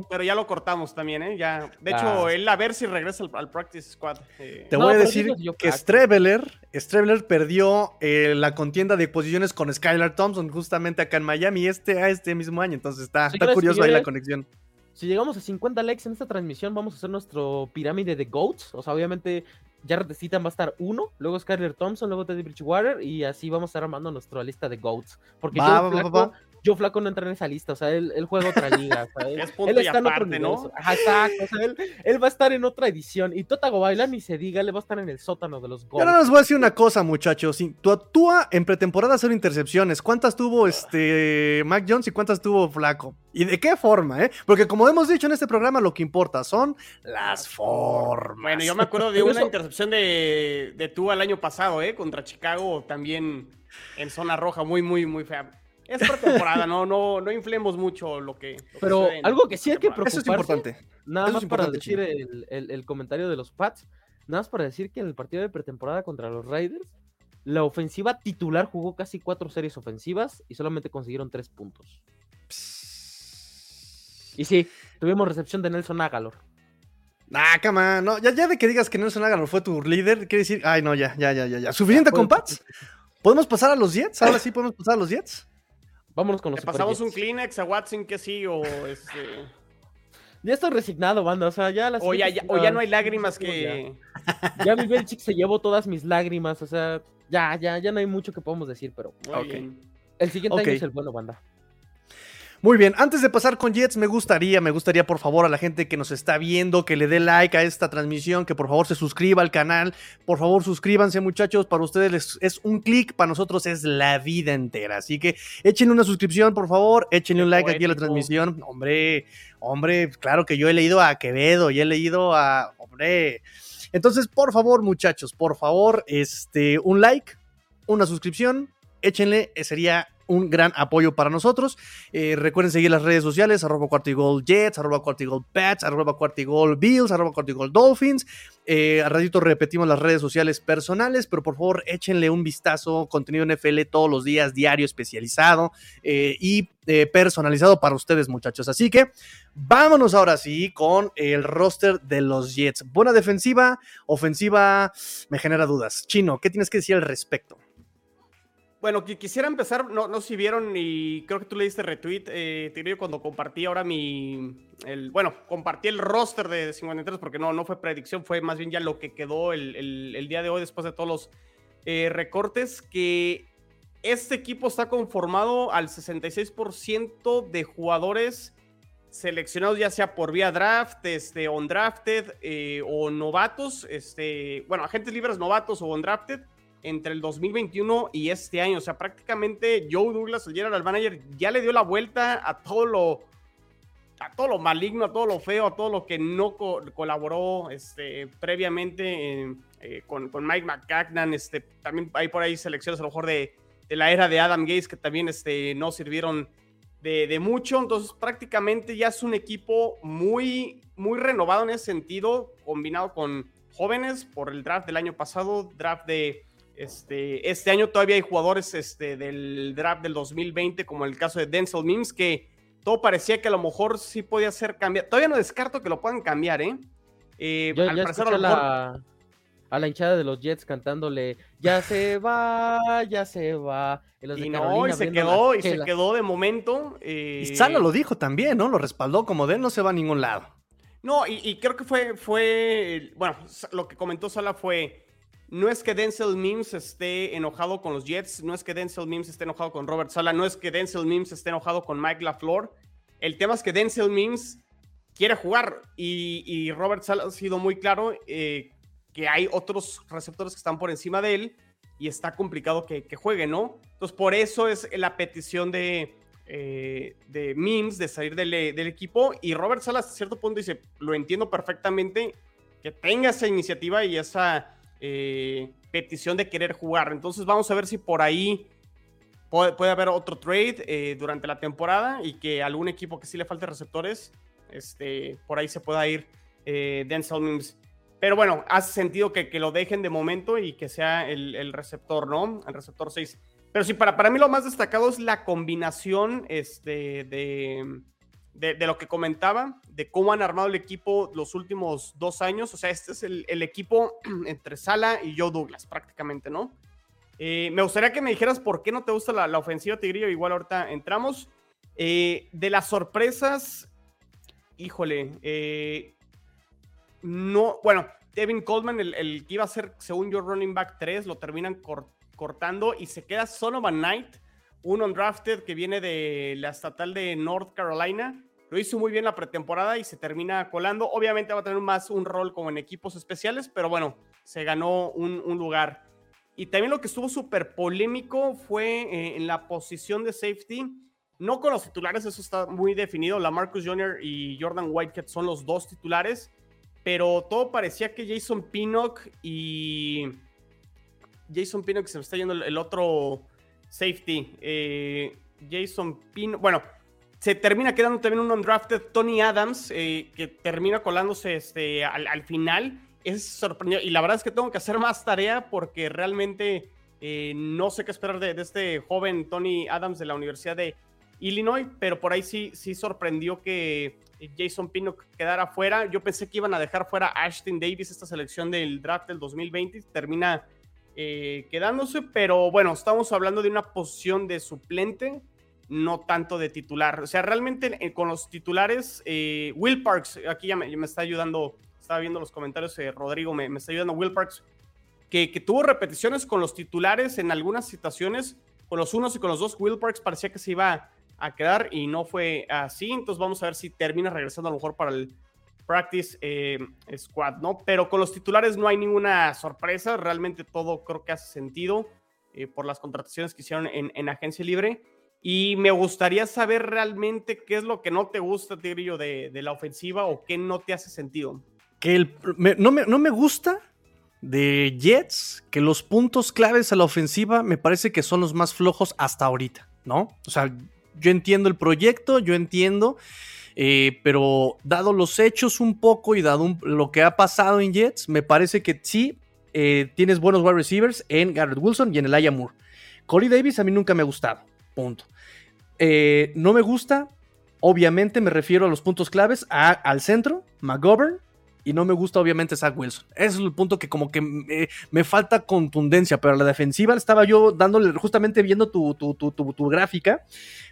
pero, ya lo cortamos también, ¿eh? Ya, de hecho, ah. él a ver si regresa al, practice squad. Eh. Te voy a decir que Streveler, Streveler perdió eh, la contienda de posiciones con Skylar Thompson justamente acá en Miami este a este mismo año. Entonces está, está curioso ahí la conexión. Si llegamos a 50 likes en esta transmisión, vamos a hacer nuestro pirámide de GOATs. O sea, obviamente Jared Citan va a estar uno, luego Skyler Thompson, luego Teddy Bridgewater y así vamos a estar armando nuestra lista de GOATs. Porque yo, yo Flaco no entra en esa lista, o sea, él, juega otra liga, él, está en otro ¿no? exacto, o sea, él, va a estar en otra edición, y Totago Baila ni se diga, le va a estar en el sótano de los goles. Ahora les voy a decir una cosa, muchachos, si tú actúa en pretemporada hacer intercepciones, ¿cuántas tuvo este Mac Jones y cuántas tuvo Flaco? ¿Y de qué forma, eh? Porque como hemos dicho en este programa, lo que importa son las formas. Bueno, yo me acuerdo de una intercepción de, de tú el año pasado, ¿eh? Contra Chicago, también en zona roja, muy, muy, muy fea es temporada, no, no, no inflemos mucho lo que. Pero algo que sí hay que preocuparse. Eso es importante. Nada más para decir el, comentario de los Pats. Nada más para decir que en el partido de pretemporada contra los Raiders, la ofensiva titular jugó casi cuatro series ofensivas y solamente consiguieron tres puntos. Y sí, tuvimos recepción de Nelson Agalor. Ah, cama, no, ya, ya de que digas que Nelson Agalor fue tu líder, quiere decir, ay, no, ya, ya, ya, ya, ya. ¿Suficiente con Pats? ¿Podemos pasar a los Jets? Ahora sí podemos pasar a los Jets. Vámonos con los pasamos un Kleenex a Watson que sí, o este. Ya estoy resignado, banda. O sea, ya las. O ya, o ya no hay lágrimas que. Ya, mi Belchick se llevó todas mis lágrimas. O sea, ya, ya, ya no hay mucho que podemos decir, pero. El siguiente año es el bueno, banda. Muy bien, antes de pasar con Jets, me gustaría, me gustaría por favor a la gente que nos está viendo que le dé like a esta transmisión, que por favor se suscriba al canal. Por favor, suscríbanse, muchachos. Para ustedes es un clic, para nosotros es la vida entera. Así que échenle una suscripción, por favor, échenle un like aquí a la transmisión. Hombre, hombre, claro que yo he leído a Quevedo y he leído a. Hombre. Entonces, por favor, muchachos, por favor, este, un like, una suscripción, échenle, sería un gran apoyo para nosotros. Eh, recuerden seguir las redes sociales, arroba cuartigol Jets, arroba Pets, arroba cuartigol Bills, arroba cuartigol Dolphins. Eh, a ratito repetimos las redes sociales personales, pero por favor échenle un vistazo, contenido NFL todos los días, diario, especializado eh, y personalizado para ustedes muchachos. Así que vámonos ahora sí con el roster de los Jets. Buena defensiva, ofensiva, me genera dudas. Chino, ¿qué tienes que decir al respecto? Bueno, quisiera empezar, no, no si vieron y creo que tú le diste retweet, eh, cuando compartí ahora mi, el, bueno, compartí el roster de 53 porque no, no fue predicción, fue más bien ya lo que quedó el, día de hoy después de todos los eh, recortes, que este equipo está conformado al 66% de jugadores seleccionados ya sea por vía draft, este, undrafted eh, o novatos, este, bueno, agentes libres novatos o undrafted entre el 2021 y este año. O sea, prácticamente Joe Douglas, el general manager, ya le dio la vuelta a todo lo, a todo lo maligno, a todo lo feo, a todo lo que no colaboró este, previamente eh, con, Mike McCagnan. Este, también hay por ahí selecciones a lo mejor de, la era de Adam Gates que también este, no sirvieron de, mucho. Entonces, prácticamente ya es un equipo muy, muy renovado en ese sentido, combinado con jóvenes por el draft del año pasado, draft de este, este año todavía hay jugadores este, del draft del 2020, como el caso de Denzel Mims, que todo parecía que a lo mejor sí podía ser cambiado. Todavía no descarto que lo puedan cambiar, ¿eh? eh Yo, ya a, la, a la hinchada de los Jets cantándole, ya se va, ya se va. Y, no, y se quedó, y se quedó de momento. Eh... Y Sala lo dijo también, ¿no? Lo respaldó como de él no se va a ningún lado. No, y, y creo que fue, fue, bueno, lo que comentó Sala fue no es que Denzel Mims esté enojado con los Jets, no es que Denzel Mims esté enojado con Robert Sala, no es que Denzel Mims esté enojado con Mike LaFleur. El tema es que Denzel Mims quiere jugar y, Robert Sala ha sido muy claro eh, que hay otros receptores que están por encima de él y está complicado que, juegue, ¿no? Entonces, por eso es la petición de, eh, de Mims de salir del, del, equipo y Robert Sala hasta cierto punto dice, lo entiendo perfectamente, que tenga esa iniciativa y esa eh, petición de querer jugar. Entonces vamos a ver si por ahí puede, haber otro trade eh, durante la temporada y que algún equipo que sí le falte receptores, este, por ahí se pueda ir eh, Denzel Mims. Pero bueno, hace sentido que, que, lo dejen de momento y que sea el, receptor, ¿no? El receptor 6. Pero sí, para, para mí lo más destacado es la combinación este, de, de, lo que comentaba, de cómo han armado el equipo los últimos dos años. O sea, este es el, equipo entre Sala y Joe Douglas, prácticamente, ¿no? Eh, me gustaría que me dijeras por qué no te gusta la, ofensiva Tigrillo. Igual ahorita entramos. Eh, de las sorpresas, híjole, eh, no, bueno, Devin Coleman, el, que iba a ser, según yo, running back 3, lo terminan cortando y se queda Sonovan Knight, un undrafted que viene de la estatal de North Carolina. Lo hizo muy bien la pretemporada y se termina colando. Obviamente va a tener más un rol como en equipos especiales, pero bueno, se ganó un, lugar. Y también lo que estuvo súper polémico fue eh, en la posición de safety. No con los titulares, eso está muy definido. La Marcus Jr. y Jordan Whitehead son los dos titulares, pero todo parecía que Jason Pinnock y. Jason Pinnock se me está yendo el, otro safety. Eh, Jason Pinnock. Bueno, se termina quedando también un undrafted Tony Adams, eh, que termina colándose este, al, final. Es sorprendido. Y la verdad es que tengo que hacer más tarea porque realmente eh, no sé qué esperar de, este joven Tony Adams de la Universidad de Illinois, pero por ahí sí, sí sorprendió que Jason Pinnock quedara fuera. Yo pensé que iban a dejar fuera a Ashton Davis esta selección del draft del 2020. Termina eh, quedándose, pero bueno, estamos hablando de una posición de suplente no tanto de titular. O sea, realmente eh, con los titulares, eh, Will Parks, aquí ya me, está ayudando, estaba viendo los comentarios, Rodrigo, me, está ayudando Will Parks, que, tuvo repeticiones con los titulares en algunas situaciones, con los unos y con los dos. Will Parks parecía que se iba a quedar y no fue así. Entonces vamos a ver si termina regresando a lo mejor para el practice squad, ¿no? Pero con los titulares no hay ninguna sorpresa, realmente todo creo que hace sentido por las contrataciones que hicieron en, en agencia libre. Y me gustaría saber realmente qué es lo que no te gusta, Tigrillo, de, la ofensiva o qué no te hace sentido. Que el, no, me, no me gusta de Jets que los puntos claves a la ofensiva me parece que son los más flojos hasta ahorita, ¿no? O sea, yo entiendo el proyecto, yo entiendo, eh, pero dado los hechos un poco y dado lo que ha pasado en Jets, me parece que sí eh, tienes buenos wide receivers en Garrett Wilson y en el Aya Moore. Corey Davis a mí nunca me ha gustado. Punto. Eh, no me gusta, obviamente me refiero a los puntos claves, al centro, McGovern, y no me gusta obviamente Zach Wilson. Ese es el punto que como que me, falta contundencia, pero a la defensiva estaba yo dándole, justamente viendo tu, tu, gráfica,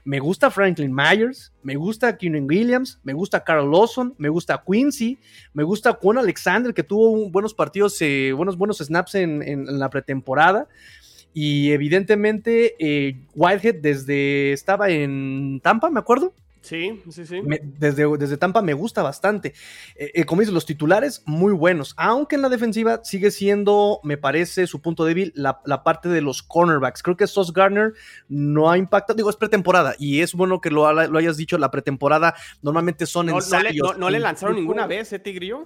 me gusta Franklin Myers, me gusta Keenan Williams, me gusta Carl Lawson, me gusta Quincy, me gusta Juan Alexander, que tuvo buenos partidos, eh, buenos, buenos snaps en la pretemporada. Y evidentemente, eh, Whitehead desde estaba en Tampa, me acuerdo. Sí, sí, sí. desde, desde Tampa me gusta bastante. Eh, eh, como dices, los titulares muy buenos, aunque en la defensiva sigue siendo, me parece, su punto débil la, parte de los cornerbacks. Creo que Sos Garner no ha impactado, digo, es pretemporada y es bueno que lo, hayas dicho, la pretemporada normalmente son no, ensayos. No, le, lanzaron ninguna vez, ¿eh, Tigrillo?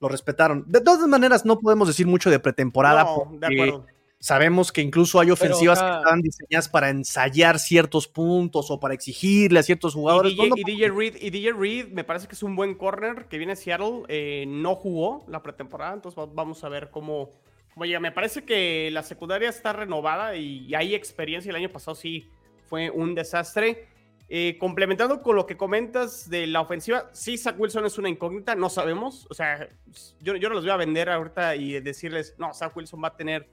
Lo respetaron. De todas maneras, no podemos decir mucho de pretemporada. de acuerdo Sabemos que incluso hay ofensivas que están diseñadas para ensayar ciertos puntos o para exigirle a ciertos jugadores. Y DJ, Reed, y DJ Reed me parece que es un buen corner que viene a Seattle. Eh, no jugó la pretemporada, entonces vamos a ver cómo, cómo llega. Me parece que la secundaria está renovada y hay experiencia. El año pasado sí fue un desastre. Eh, complementando con lo que comentas de la ofensiva, sí, Zach Wilson es una incógnita, no sabemos. O sea, yo, yo no los voy a vender ahorita y decirles, no, Zach Wilson va a tener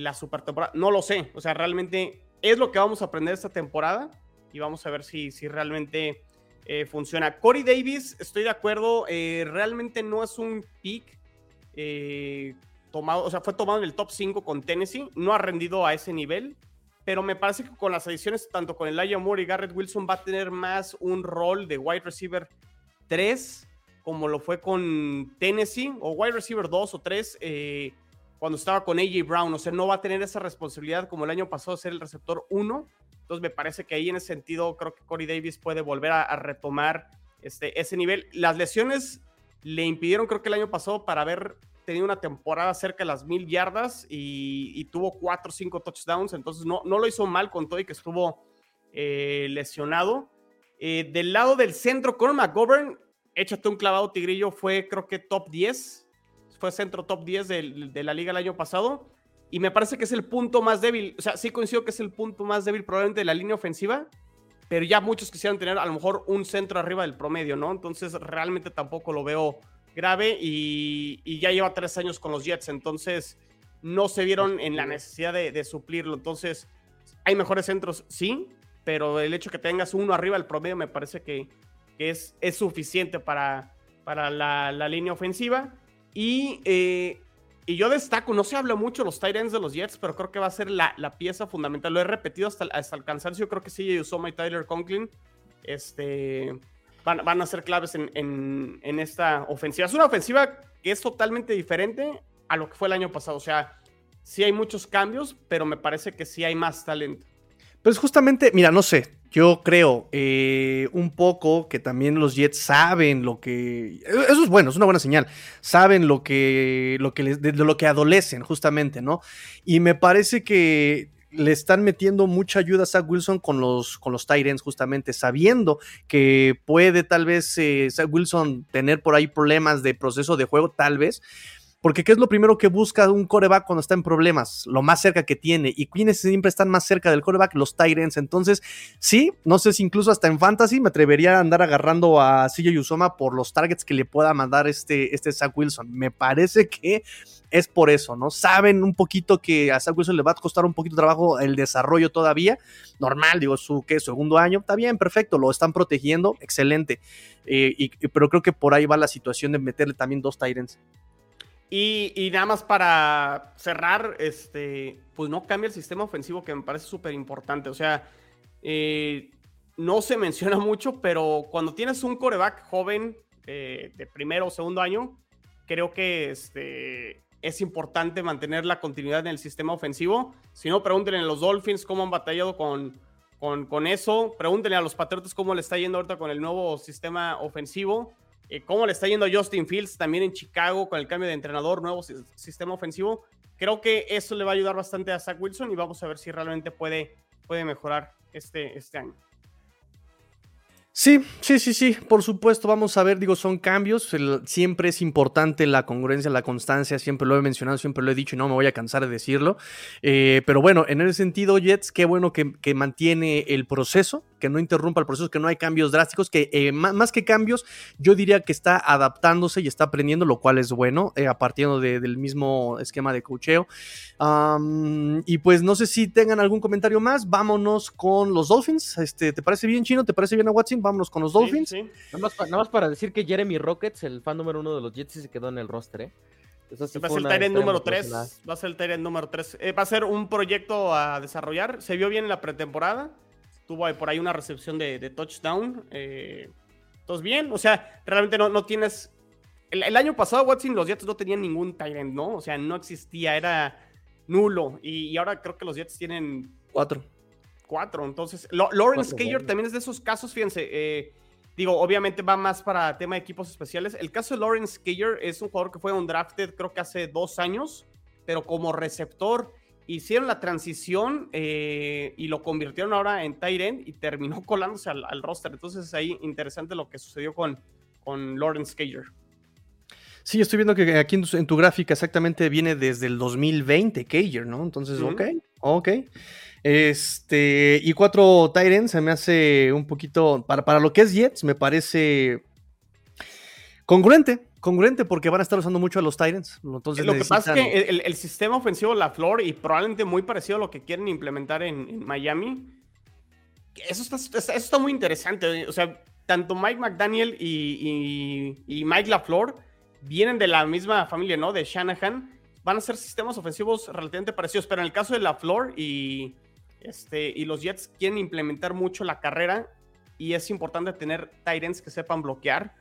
la super temporada. No lo sé. O sea, realmente es lo que vamos a aprender esta temporada y vamos a ver si, si realmente eh, funciona. Corey Davis, estoy de acuerdo, eh, realmente no es un pick eh, tomado, o sea, fue tomado en el top 5 con Tennessee, no ha rendido a ese nivel, pero me parece que con las adiciones, tanto con Elijah Moore y Garrett Wilson, va a tener más un rol de wide receiver 3, como lo fue con Tennessee, o wide receiver 2 o 3 cuando estaba con AJ Brown. O sea, no va a tener esa responsabilidad como el año pasado ser el receptor 1. Entonces me parece que ahí en ese sentido creo que Corey Davis puede volver a, retomar este, ese nivel. Las lesiones le impidieron creo que el año pasado para haber tenido una temporada cerca de las mil yardas y, tuvo cuatro o cinco touchdowns. Entonces no, no lo hizo mal con todo y que estuvo eh, lesionado. Eh, del lado del centro, Conor McGovern, échate un clavado tigrillo, fue creo que top 10 fue centro top 10 de, la liga el año pasado. Y me parece que es el punto más débil. O sea, sí coincido que es el punto más débil probablemente de la línea ofensiva. Pero ya muchos quisieran tener a lo mejor un centro arriba del promedio, ¿no? Entonces realmente tampoco lo veo grave. Y, ya lleva tres años con los Jets. Entonces no se vieron en la necesidad de, suplirlo. Entonces hay mejores centros, sí. Pero el hecho que tengas uno arriba del promedio me parece que, es, es suficiente para, para la, la línea ofensiva. Y, eh, y yo destaco, no se habla mucho los tight ends de los Jets, pero creo que va a ser la, la pieza fundamental. Lo he repetido hasta, hasta el cansancio. Creo que sí, Usoma y Tyler Conklin este, van, van a ser claves en, en, en, esta ofensiva. Es una ofensiva que es totalmente diferente a lo que fue el año pasado. O sea, sí hay muchos cambios, pero me parece que sí hay más talento. Pues justamente, mira, no sé, yo creo eh, un poco que también los Jets saben lo que. Eso es bueno, es una buena señal. Saben lo que. Lo que de, lo que adolecen, justamente, ¿no? Y me parece que le están metiendo mucha ayuda a Zach Wilson con los, con los Tyrants, justamente, sabiendo que puede tal vez eh, Zach Wilson tener por ahí problemas de proceso de juego, tal vez porque ¿qué es lo primero que busca un coreback cuando está en problemas? Lo más cerca que tiene. ¿Y quienes siempre están más cerca del coreback? Los Tyrants. Entonces, sí, no sé si incluso hasta en Fantasy me atrevería a andar agarrando a CJ Usoma por los targets que le pueda mandar este, este Zach Wilson. Me parece que es por eso, ¿no? Saben un poquito que a Zach Wilson le va a costar un poquito de trabajo el desarrollo todavía. Normal, digo, su ¿qué? segundo año, está bien, perfecto, lo están protegiendo, excelente. Eh, pero creo que por ahí va la situación de meterle también dos Tyrants. Y, nada más para cerrar, este, pues no cambia el sistema ofensivo que me parece súper importante. O sea, eh, no se menciona mucho, pero cuando tienes un coreback joven eh, de primero o segundo año, creo que este, es importante mantener la continuidad en el sistema ofensivo. Si no, pregúntenle a los Dolphins cómo han batallado con, con, con eso. Pregúntenle a los Patriotas cómo le está yendo ahorita con el nuevo sistema ofensivo. Eh, cómo le está yendo a Justin Fields también en Chicago con el cambio de entrenador, nuevo sistema ofensivo. Creo que eso le va a ayudar bastante a Zach Wilson y vamos a ver si realmente puede, puede mejorar este, este año. Sí, sí, sí, sí, por supuesto, vamos a ver, digo, son cambios, siempre es importante la congruencia, la constancia, siempre lo he mencionado, siempre lo he dicho y no me voy a cansar de decirlo, eh, pero bueno, en ese sentido, Jets, qué bueno que, que mantiene el proceso, que no interrumpa el proceso, que no hay cambios drásticos, que eh, más, que cambios, yo diría que está adaptándose y está aprendiendo, lo cual es bueno, eh, a partir del mismo esquema de cocheo. y pues no sé si tengan algún comentario más, vámonos con los Dolphins. Este, ¿Te parece bien, Chino? ¿Te parece bien a Watson? Vámonos con los Dolphins. Nada, más para decir que Jeremy Rockets, el fan número uno de los Jets, se quedó en el roster, ¿eh? va a ser el Tyrant número 3. Va a ser el Tyrant número 3. va a ser un proyecto a desarrollar. Se vio bien en la pretemporada tuvo por ahí una recepción de, touchdown. Eh, entonces, bien, o sea, realmente no, no tienes. El, año pasado, Watson, los Jets no tenían ningún Tyrant, ¿no? O sea, no existía, era nulo. Y, ahora creo que los Jets tienen. Cuatro. Cuatro. Entonces, Lawrence Kayer también es de esos casos, fíjense. Eh, digo, obviamente va más para tema de equipos especiales. El caso de Lawrence Kayer es un jugador que fue un drafted, creo que hace dos años, pero como receptor hicieron la transición eh, y lo convirtieron ahora en Tyrant y terminó colándose al, roster. Entonces ahí interesante lo que sucedió con, con Lawrence Cager. Sí, estoy viendo que aquí en tu, gráfica exactamente viene desde el 2020 Cager, ¿no? Entonces, ok, ok. Este, y cuatro Tyrants se me hace un poquito, para, para lo que es Jets, me parece congruente, congruente porque van a estar usando mucho a los Titans. Entonces lo que pasa es que el, sistema ofensivo La Flor y probablemente muy parecido a lo que quieren implementar en, Miami, eso está, eso está, muy interesante. O sea, tanto Mike McDaniel y, y, Mike LaFleur vienen de la misma familia, ¿no? De Shanahan. Van a ser sistemas ofensivos relativamente parecidos, pero en el caso de LaFleur y, este, y los Jets quieren implementar mucho la carrera y es importante tener Titans que sepan bloquear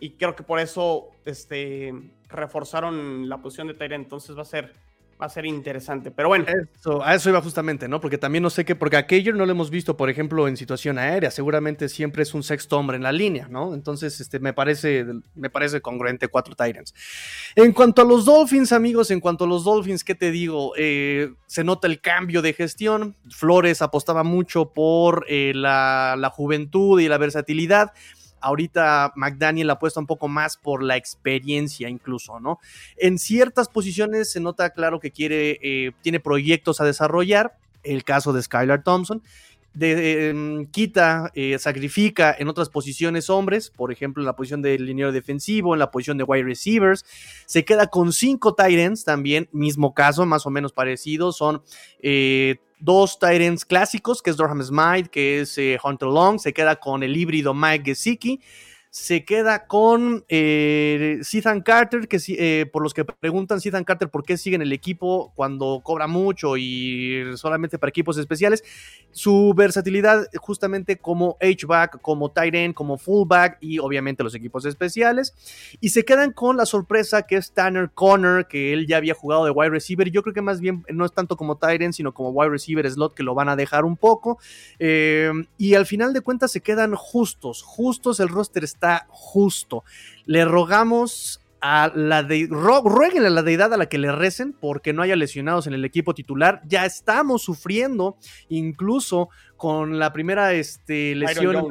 y creo que por eso este, reforzaron la posición de Tyrant. Entonces va a ser va a ser interesante. Pero bueno. Eso, a eso iba justamente, ¿no? Porque también no sé qué, porque a no lo hemos visto, por ejemplo, en situación aérea. Seguramente siempre es un sexto hombre en la línea, ¿no? Entonces, este, me parece, me parece congruente cuatro Tyrants. En cuanto a los Dolphins, amigos, en cuanto a los Dolphins, ¿qué te digo? Eh, se nota el cambio de gestión. Flores apostaba mucho por eh, la, la juventud y la versatilidad. Ahorita McDaniel apuesta un poco más por la experiencia incluso, ¿no? En ciertas posiciones se nota claro que quiere, eh, tiene proyectos a desarrollar, el caso de Skylar Thompson, de, em, quita, eh, sacrifica en otras posiciones hombres, por ejemplo en la posición de liniero defensivo, en la posición de wide receivers, se queda con cinco tight ends también, mismo caso, más o menos parecido, son eh, dos Tyrants clásicos, que es Dorham Smite, que es eh, Hunter Long, se queda con el híbrido Mike Gesicki, se queda con eh, Carter, que eh, por los que preguntan Ethan Carter por qué sigue en el equipo cuando cobra mucho y solamente para equipos especiales, su versatilidad justamente como H-back, como tight end, como fullback y obviamente los equipos especiales. Y se quedan con la sorpresa que es Tanner Connor, que él ya había jugado de wide receiver. Yo creo que más bien no es tanto como tight end, sino como wide receiver slot que lo van a dejar un poco. Eh, y al final de cuentas se quedan justos, justos el roster está está justo. Le rogamos a la de rueguen a la deidad a la que le recen porque no haya lesionados en el equipo titular. Ya estamos sufriendo incluso con la primera este, lesión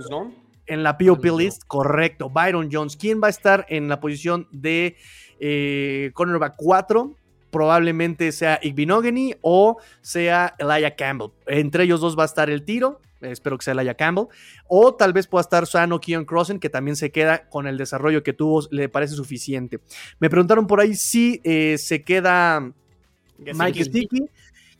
en la POP list, correcto. Byron Jones, ¿quién va a estar en la posición de eh, cornerback 4? Probablemente sea Igbinogany o sea Elijah Campbell. Entre ellos dos va a estar el tiro espero que sea Laia Campbell, o tal vez pueda estar sano Keon Crossen, que también se queda con el desarrollo que tuvo, le parece suficiente. Me preguntaron por ahí si eh, se queda Mike Sticky.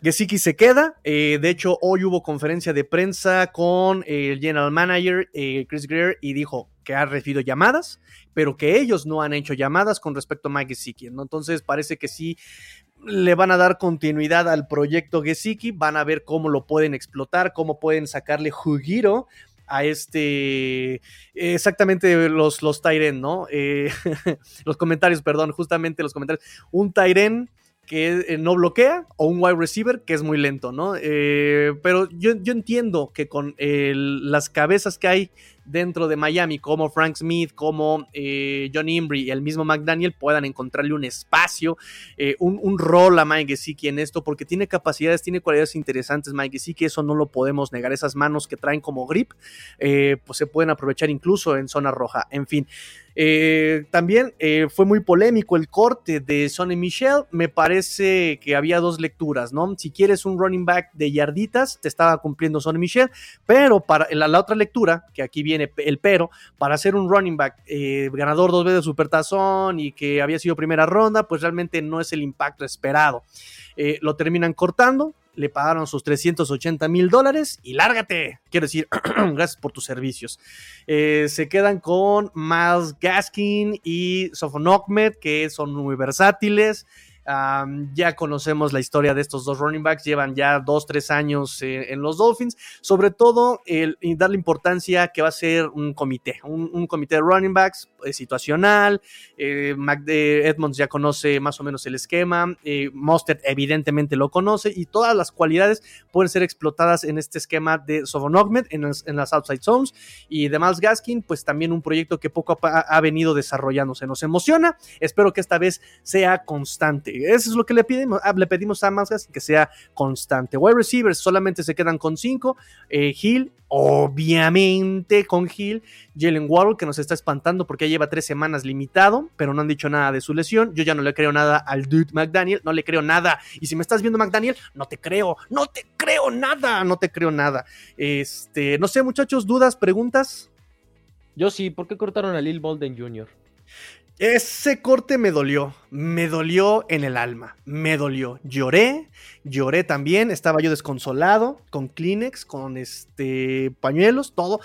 Gesicki se queda. Eh, de hecho, hoy hubo conferencia de prensa con el general manager eh, Chris Greer y dijo que ha recibido llamadas, pero que ellos no han hecho llamadas con respecto a Mike Gesicki. ¿no? Entonces, parece que sí le van a dar continuidad al proyecto Gesicki, van a ver cómo lo pueden explotar, cómo pueden sacarle jugiro a este, exactamente los, los ¿no? Eh, los comentarios, perdón, justamente los comentarios. Un Tyren que eh, no bloquea o un wide receiver que es muy lento, ¿no? Eh, pero yo, yo, entiendo que con las cabezas que hay dentro de Miami, como Frank Smith, como eh, John Imbri y el mismo McDaniel, puedan encontrarle un espacio, un, rol a Mike Gesicki en esto, porque tiene capacidades, tiene cualidades interesantes Mike Gesicki, eso no lo podemos negar, esas manos que traen como grip, pues se pueden aprovechar incluso en zona roja, en fin. También fue muy polémico el corte de Sonny Michel. Me parece que había dos lecturas, ¿no? Si quieres un running back de yarditas, te estaba cumpliendo Sonny Michel, pero para la otra lectura, que aquí viene el pero, para ser un running back eh, ganador dos veces de Supertazón y que había sido primera ronda, pues realmente no es el impacto esperado. Eh, lo terminan cortando, le pagaron sus 380 mil dólares y lárgate. Quiero decir, gracias por tus servicios. Eh, se quedan con Miles Gaskin y Sofon que son muy versátiles. Ya conocemos la historia de estos dos running backs, llevan ya dos, tres años en los Dolphins, sobre todo el, darle importancia que va a ser un comité, un, comité de running backs eh, situacional, eh, Edmonds ya conoce más o menos el esquema, eh, Mostert evidentemente lo conoce y todas las cualidades pueden ser explotadas en este esquema de Sovonogmed en, en, las outside zones. Y de Miles Gaskin, pues también un proyecto que poco ha, ha venido desarrollándose, nos emociona, espero que esta vez sea constante eso es lo que le pedimos, ah, le pedimos a Masgas que sea constante. Wide receivers solamente se quedan con cinco. Eh, obviamente con Hill. Jalen Waddle, que nos está espantando porque ya lleva tres semanas limitado, pero no han dicho nada de su lesión. Yo ya no le creo nada al dude McDaniel, no le creo nada. Y si me estás viendo, McDaniel, no te creo, no te creo nada, no te creo nada. Este, no sé, muchachos, dudas, preguntas. Yo sí, ¿por qué cortaron a Lil Bolden Jr.? Ese corte me dolió, me dolió en el alma, me dolió. Lloré, lloré también, estaba yo desconsolado, con Kleenex, con este pañuelos, todo.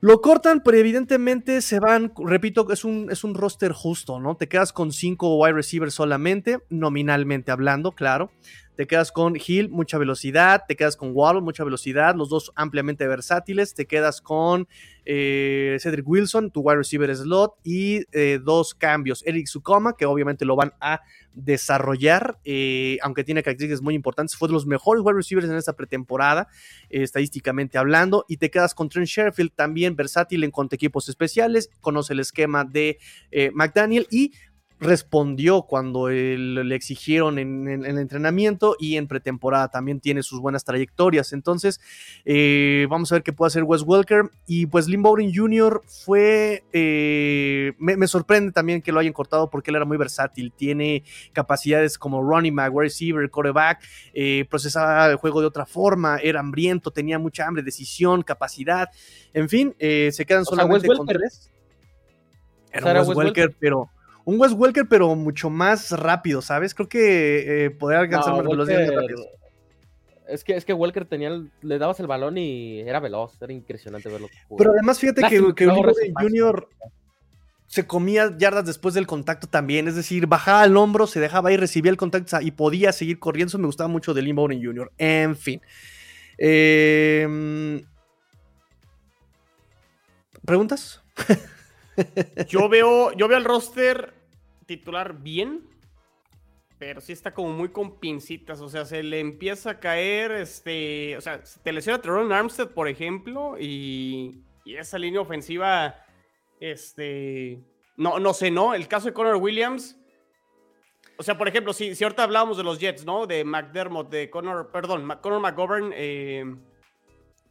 Lo cortan, pero evidentemente se van, repito, es un, es un roster justo, ¿no? Te quedas con cinco wide receivers solamente, nominalmente hablando, claro te quedas con Hill, mucha velocidad, te quedas con Waddle, mucha velocidad, los dos ampliamente versátiles, te quedas con eh, Cedric Wilson, tu wide receiver slot, y eh, dos cambios, Eric Sukoma, que obviamente lo van a desarrollar, eh, aunque tiene características muy importantes, fue de los mejores wide receivers en esta pretemporada, estadísticamente hablando, y te quedas con Trent Sherfield, también versátil en cuanto a equipos especiales, conoce el esquema de McDaniel, y respondió cuando le exigieron en, el entrenamiento y en pretemporada también tiene sus buenas trayectorias. Entonces, eh, vamos a ver qué puede hacer Wes Welker. Y pues Lynn Bowden Jr. fue. Eh, me, sorprende también que lo hayan cortado porque él era muy versátil. Tiene capacidades como running back, receiver, quarterback. Eh, procesaba el juego de otra forma. Era hambriento, tenía mucha hambre, decisión, capacidad. En fin, se quedan solamente con tres. Era Wes, Welker, pero un Wes Welker, pero mucho más rápido, ¿sabes? Creo que eh, poder alcanzar más velocidad Es que, es que Welker tenía, le dabas el balón y era veloz, era impresionante verlo. Pero además, fíjate que, que Junior se comía yardas después del contacto también, es decir, bajaba el hombro, se dejaba ir, recibía el contacto y podía seguir corriendo. Eso me gustaba mucho de Lee Bowden Jr. En fin. Em, ¿Preguntas? yo veo, yo veo el roster titular bien, pero sí está como muy con pincitas, o sea, se le empieza a caer, este, o sea, te lesiona Teron Armstead, por ejemplo, y, esa línea ofensiva, este, no, no sé, ¿no? El caso de Connor Williams, o sea, por ejemplo, si, si ahorita hablábamos de los Jets, ¿no? De McDermott, de Connor, perdón, Connor McGovern, eh,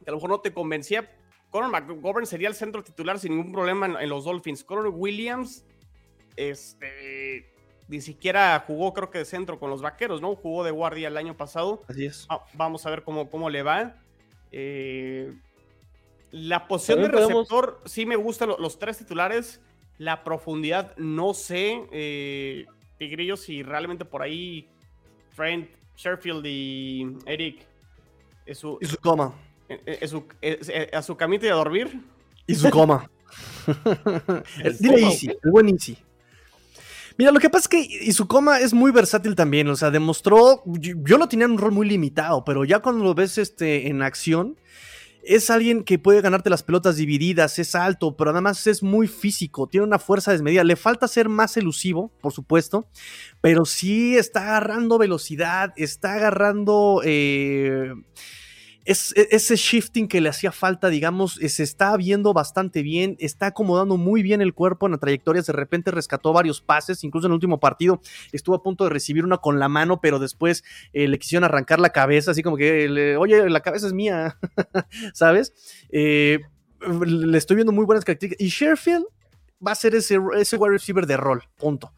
a lo mejor no te convencía, Conor McGovern sería el centro titular sin ningún problema en, los Dolphins. Conor Williams, este, ni siquiera jugó, creo que de centro con los vaqueros, ¿no? Jugó de guardia el año pasado. Así es. Ah, vamos a ver cómo, cómo le va. Eh, la posición de receptor, sí me gustan los, tres titulares. La profundidad, no sé. Eh, Tigrillo, si realmente por ahí Trent, Sherfield y Eric. Es su, y su coma. Eh, eh, eh, a su camita y a dormir. Y su coma. Dile Easy, el buen Easy. Mira, lo que pasa es que Isukoma es muy versátil también, o sea, demostró, yo, lo tenía en un rol muy limitado, pero ya cuando lo ves este, en acción, es alguien que puede ganarte las pelotas divididas, es alto, pero además es muy físico, tiene una fuerza desmedida. Le falta ser más elusivo, por supuesto, pero sí está agarrando velocidad, está agarrando es, e, ese shifting que le hacía falta, digamos, se está viendo bastante bien, está acomodando muy bien el cuerpo en la trayectoria, de repente rescató varios pases, incluso en el último partido estuvo a punto de recibir una con la mano, pero después eh, le quisieron arrancar la cabeza, así como que, oye, la cabeza es mía, ¿sabes? Eh, le estoy viendo muy buenas características. Y Sheffield va a ser ese, ese wide receiver de rol, punto.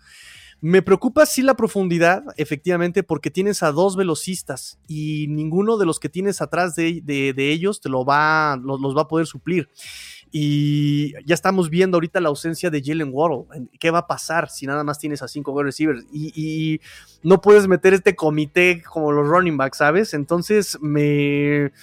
Me preocupa sí la profundidad, efectivamente, porque tienes a dos velocistas y ninguno de los que tienes atrás de, ellos te lo va, los, va a poder suplir. Y ya estamos viendo ahorita la ausencia de Jalen Waddle. ¿Qué va a pasar si nada más tienes a cinco wide receivers? Y, y, no puedes meter este comité como los running backs, ¿sabes? Entonces me,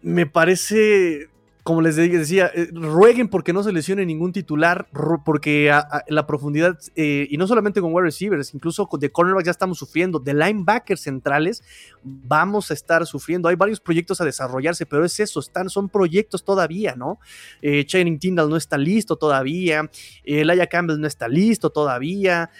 me parece como les decía, eh, rueguen porque no se lesione ningún titular, porque la profundidad, eh, y no solamente con wide receivers, incluso de cornerbacks ya estamos sufriendo, de linebackers centrales vamos a estar sufriendo. Hay varios proyectos a desarrollarse, pero es eso, están, son proyectos todavía, ¿no? Eh, Channing Tyndall no está listo todavía, eh, Laia Campbell no está listo todavía,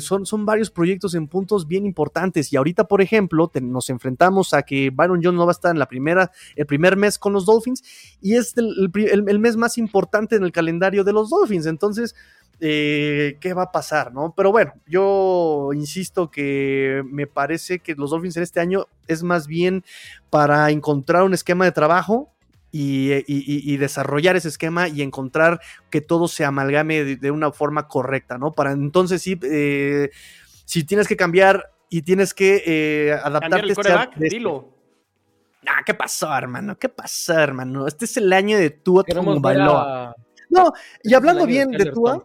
son, son varios proyectos en puntos bien importantes. Y ahorita, por ejemplo, nos enfrentamos a que Byron Jones no va a estar en la primera, el primer mes con los Dolphins, y es el, mes más importante en el calendario de los Dolphins. Entonces, eh, ¿qué va a pasar? ¿no? Pero bueno, yo insisto que me parece que los Dolphins en este año es más bien para encontrar un esquema de trabajo y, desarrollar ese esquema y encontrar que todo se amalgame de, una forma correcta, ¿no? Para entonces sí, eh, si tienes que cambiar y tienes que eh, adaptarte. a, dilo. Ah, ¿qué pasó, hermano? ¿Qué pasó, hermano? Este es el año de Tua Bailoa. No, y hablando bien de Tua.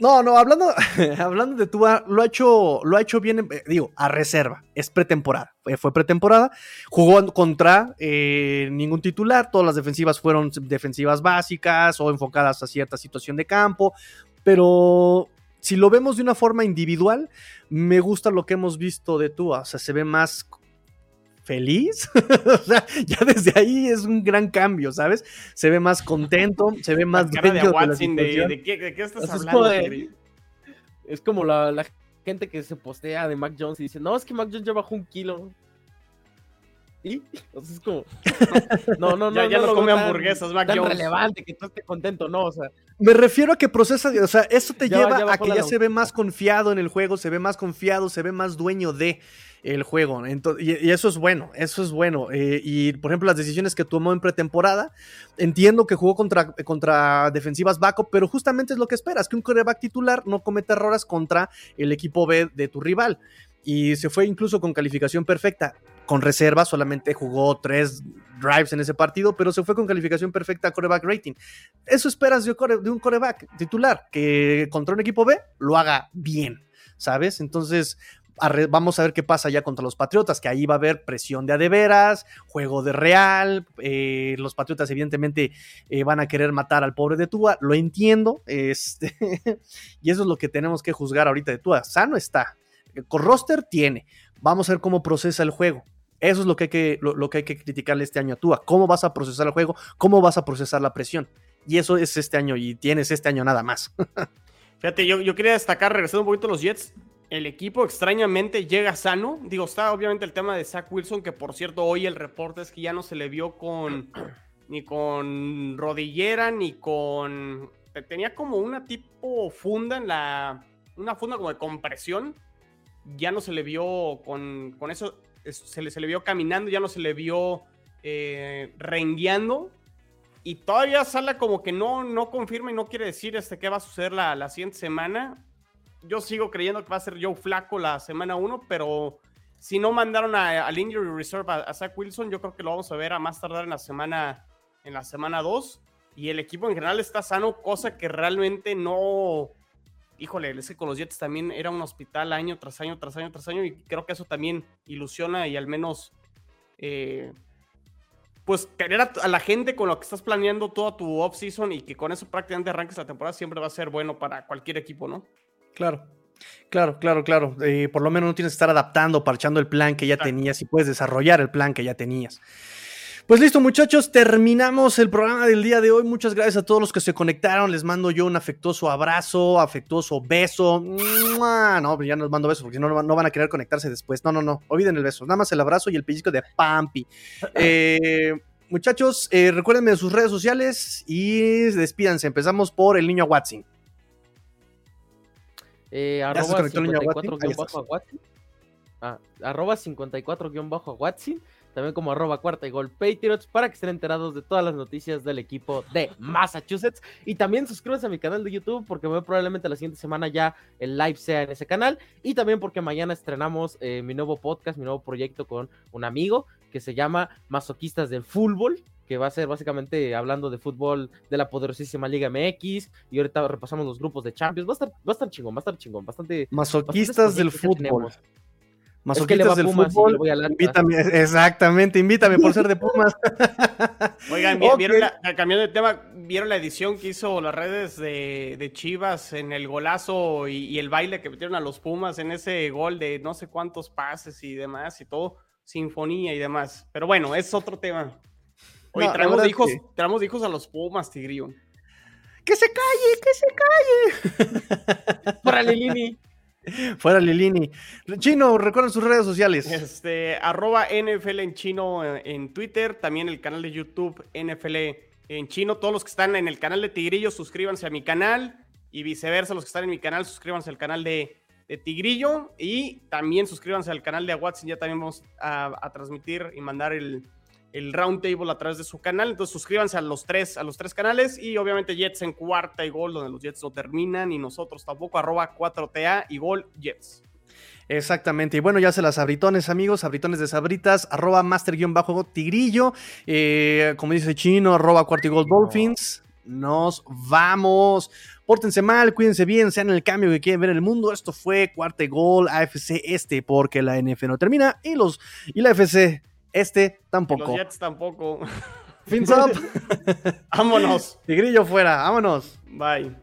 No, no, hablando, hablando de Tua, lo ha hecho, lo ha hecho bien, eh, digo, a reserva. Es pretemporada. Fue, pretemporada. Jugó contra eh, ningún titular. Todas las defensivas fueron defensivas básicas o enfocadas a cierta situación de campo. Pero si lo vemos de una forma individual, me gusta lo que hemos visto de Tua. O sea, se ve más feliz. o sea, ya desde ahí es un gran cambio, ¿sabes? Se ve más contento, se ve más de, de, qué, estás hablando? Es como, la, gente que se postea de Mac Jones y dice, no, es que Mac Jones ya bajó un kilo. ¿Y? Entonces es como. No, no, no. ya, ya no, come hamburguesas, Mac tan relevante que tú estés contento, no, o sea. Me refiero a que procesa, o sea, eso te lleva a que ya se ve más confiado en el juego, se ve más confiado, se ve más dueño de el juego. y, eso es bueno, eso es bueno. Eh, y por ejemplo, las decisiones que tomó en pretemporada, entiendo que jugó contra, contra defensivas backup, pero justamente es lo que esperas, que un coreback titular no cometa errores contra el equipo B de tu rival. Y se fue incluso con calificación perfecta. Con reserva, solamente jugó tres drives en ese partido, pero se fue con calificación perfecta a coreback rating. Eso esperas de un coreback titular, que contra un equipo B lo haga bien. ¿sabes? Entonces, vamos a ver qué pasa ya contra los Patriotas, que ahí va a haber presión de adeveras, juego de real, eh, los Patriotas evidentemente eh, van a querer matar al pobre de Tua, lo entiendo, este, y eso es lo que tenemos que juzgar ahorita de Tua, sano está, con roster tiene, vamos a ver cómo procesa el juego. Eso es lo que, hay que, lo, que hay que criticarle este año a Tua. ¿Cómo vas a procesar el juego? ¿Cómo vas a procesar la presión? Y eso es este año y tienes este año nada más. Fíjate, yo, yo quería destacar, regresando un poquito a los Jets, el equipo extrañamente llega sano. Digo, está obviamente el tema de Zach Wilson, que por cierto, hoy el reporte es que ya no se le vio con ni con rodillera, ni con. Tenía como una tipo funda en la. Una funda como de compresión. Ya no se le vio con, con eso. Se le, vio caminando, ya no se le vio eh. Y todavía sale como que no, no confirma y no quiere decir este, qué va a suceder la, la siguiente semana yo sigo creyendo que va a ser Joe Flaco la semana 1, pero si no mandaron al Injury Reserve a, Zach Wilson, yo creo que lo vamos a ver a más tardar en la semana en la semana 2 y el equipo en general está sano, cosa que realmente no híjole, es que con los Jets también era un hospital año tras año tras año tras año y creo que eso también ilusiona y al menos eh, pues tener a, la gente con lo que estás planeando toda tu off-season y que con eso prácticamente arranques la temporada siempre va a ser bueno para cualquier equipo, ¿no? Claro. Claro, claro, claro. Eh, por lo menos no tienes que estar adaptando, parchando el plan que ya tenías y puedes desarrollar el plan que ya tenías. Pues listo, muchachos, terminamos el programa del día de hoy. Muchas gracias a todos los que se conectaron. Les mando yo un afectuoso abrazo, afectuoso beso. No, pues ya no les mando besos porque no, no van a querer conectarse después. No, no, no. Olviden el beso. Nada más el abrazo y el pellizco de Pampi. Eh, muchachos, eh, recuérdenme de sus redes sociales y despídanse. Empezamos por el niño Watson. Eh, arroba 54-Watson. Ah, arroba 54-Watson. También como arroba cuarta y gol Patriots para que estén enterados de todas las noticias del equipo de Massachusetts. Y también suscríbanse a mi canal de YouTube porque muy probablemente la siguiente semana ya el live sea en ese canal. Y también porque mañana estrenamos eh, mi nuevo podcast, mi nuevo proyecto con un amigo que se llama Masoquistas del Fútbol que va a ser básicamente hablando de fútbol de la poderosísima Liga MX y ahorita repasamos los grupos de Champions. Va a estar, va a estar chingón, va a estar chingón, bastante. Masoquistas del fútbol. Masoquistas del fútbol. invítame, exactamente, invítame por ser de Pumas. Oigan, ¿vieron la, cambiando de tema, ¿vieron la edición que hizo las redes de, Chivas en el golazo y, el baile que metieron a los Pumas en ese gol de no sé cuántos pases y demás y todo, sinfonía y demás? Pero bueno, es otro tema. Oye, traemos, hijos, traemos hijos a los Pumas, Tigrillo. ¡Que se calle! ¡Que se calle! Para Lilini. Fuera Lilini. Chino, recuerden sus redes sociales. Este, arroba NFL en chino eh, en Twitter, también el canal de YouTube NFL en chino. Todos los que están en el canal de Tigrillo, suscríbanse a mi canal y viceversa, los que están en mi canal, suscríbanse al canal de, Tigrillo y también suscríbanse al canal de Watson. Ya también vamos a transmitir y mandar el, el Roundtable a través de su canal. Entonces suscríbanse a los tres, a los tres canales y obviamente Jets en cuarta y gol, donde los Jets no terminan y nosotros tampoco, arroba 4TA y gol Jets. Exactamente, y bueno, ya se las abritones, amigos, abritones de sabritas, arroba master-tigrillo, eh, como dice Chino, arroba cuarto y gol Dolphins. Nos vamos. Pórtense mal, cuídense bien, sean el cambio que quieren ver en el mundo. Esto fue cuarto y gol AFC este, porque la NF no termina y los y la FC este tampoco. Los Jets tampoco. Fins up. vámonos. Tigrillo fuera, vámonos. Bye.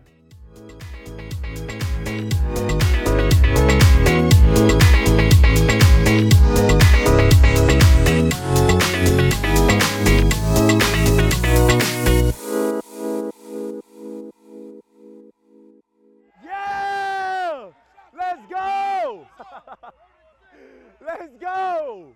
Yeah! Let's go! Let's go!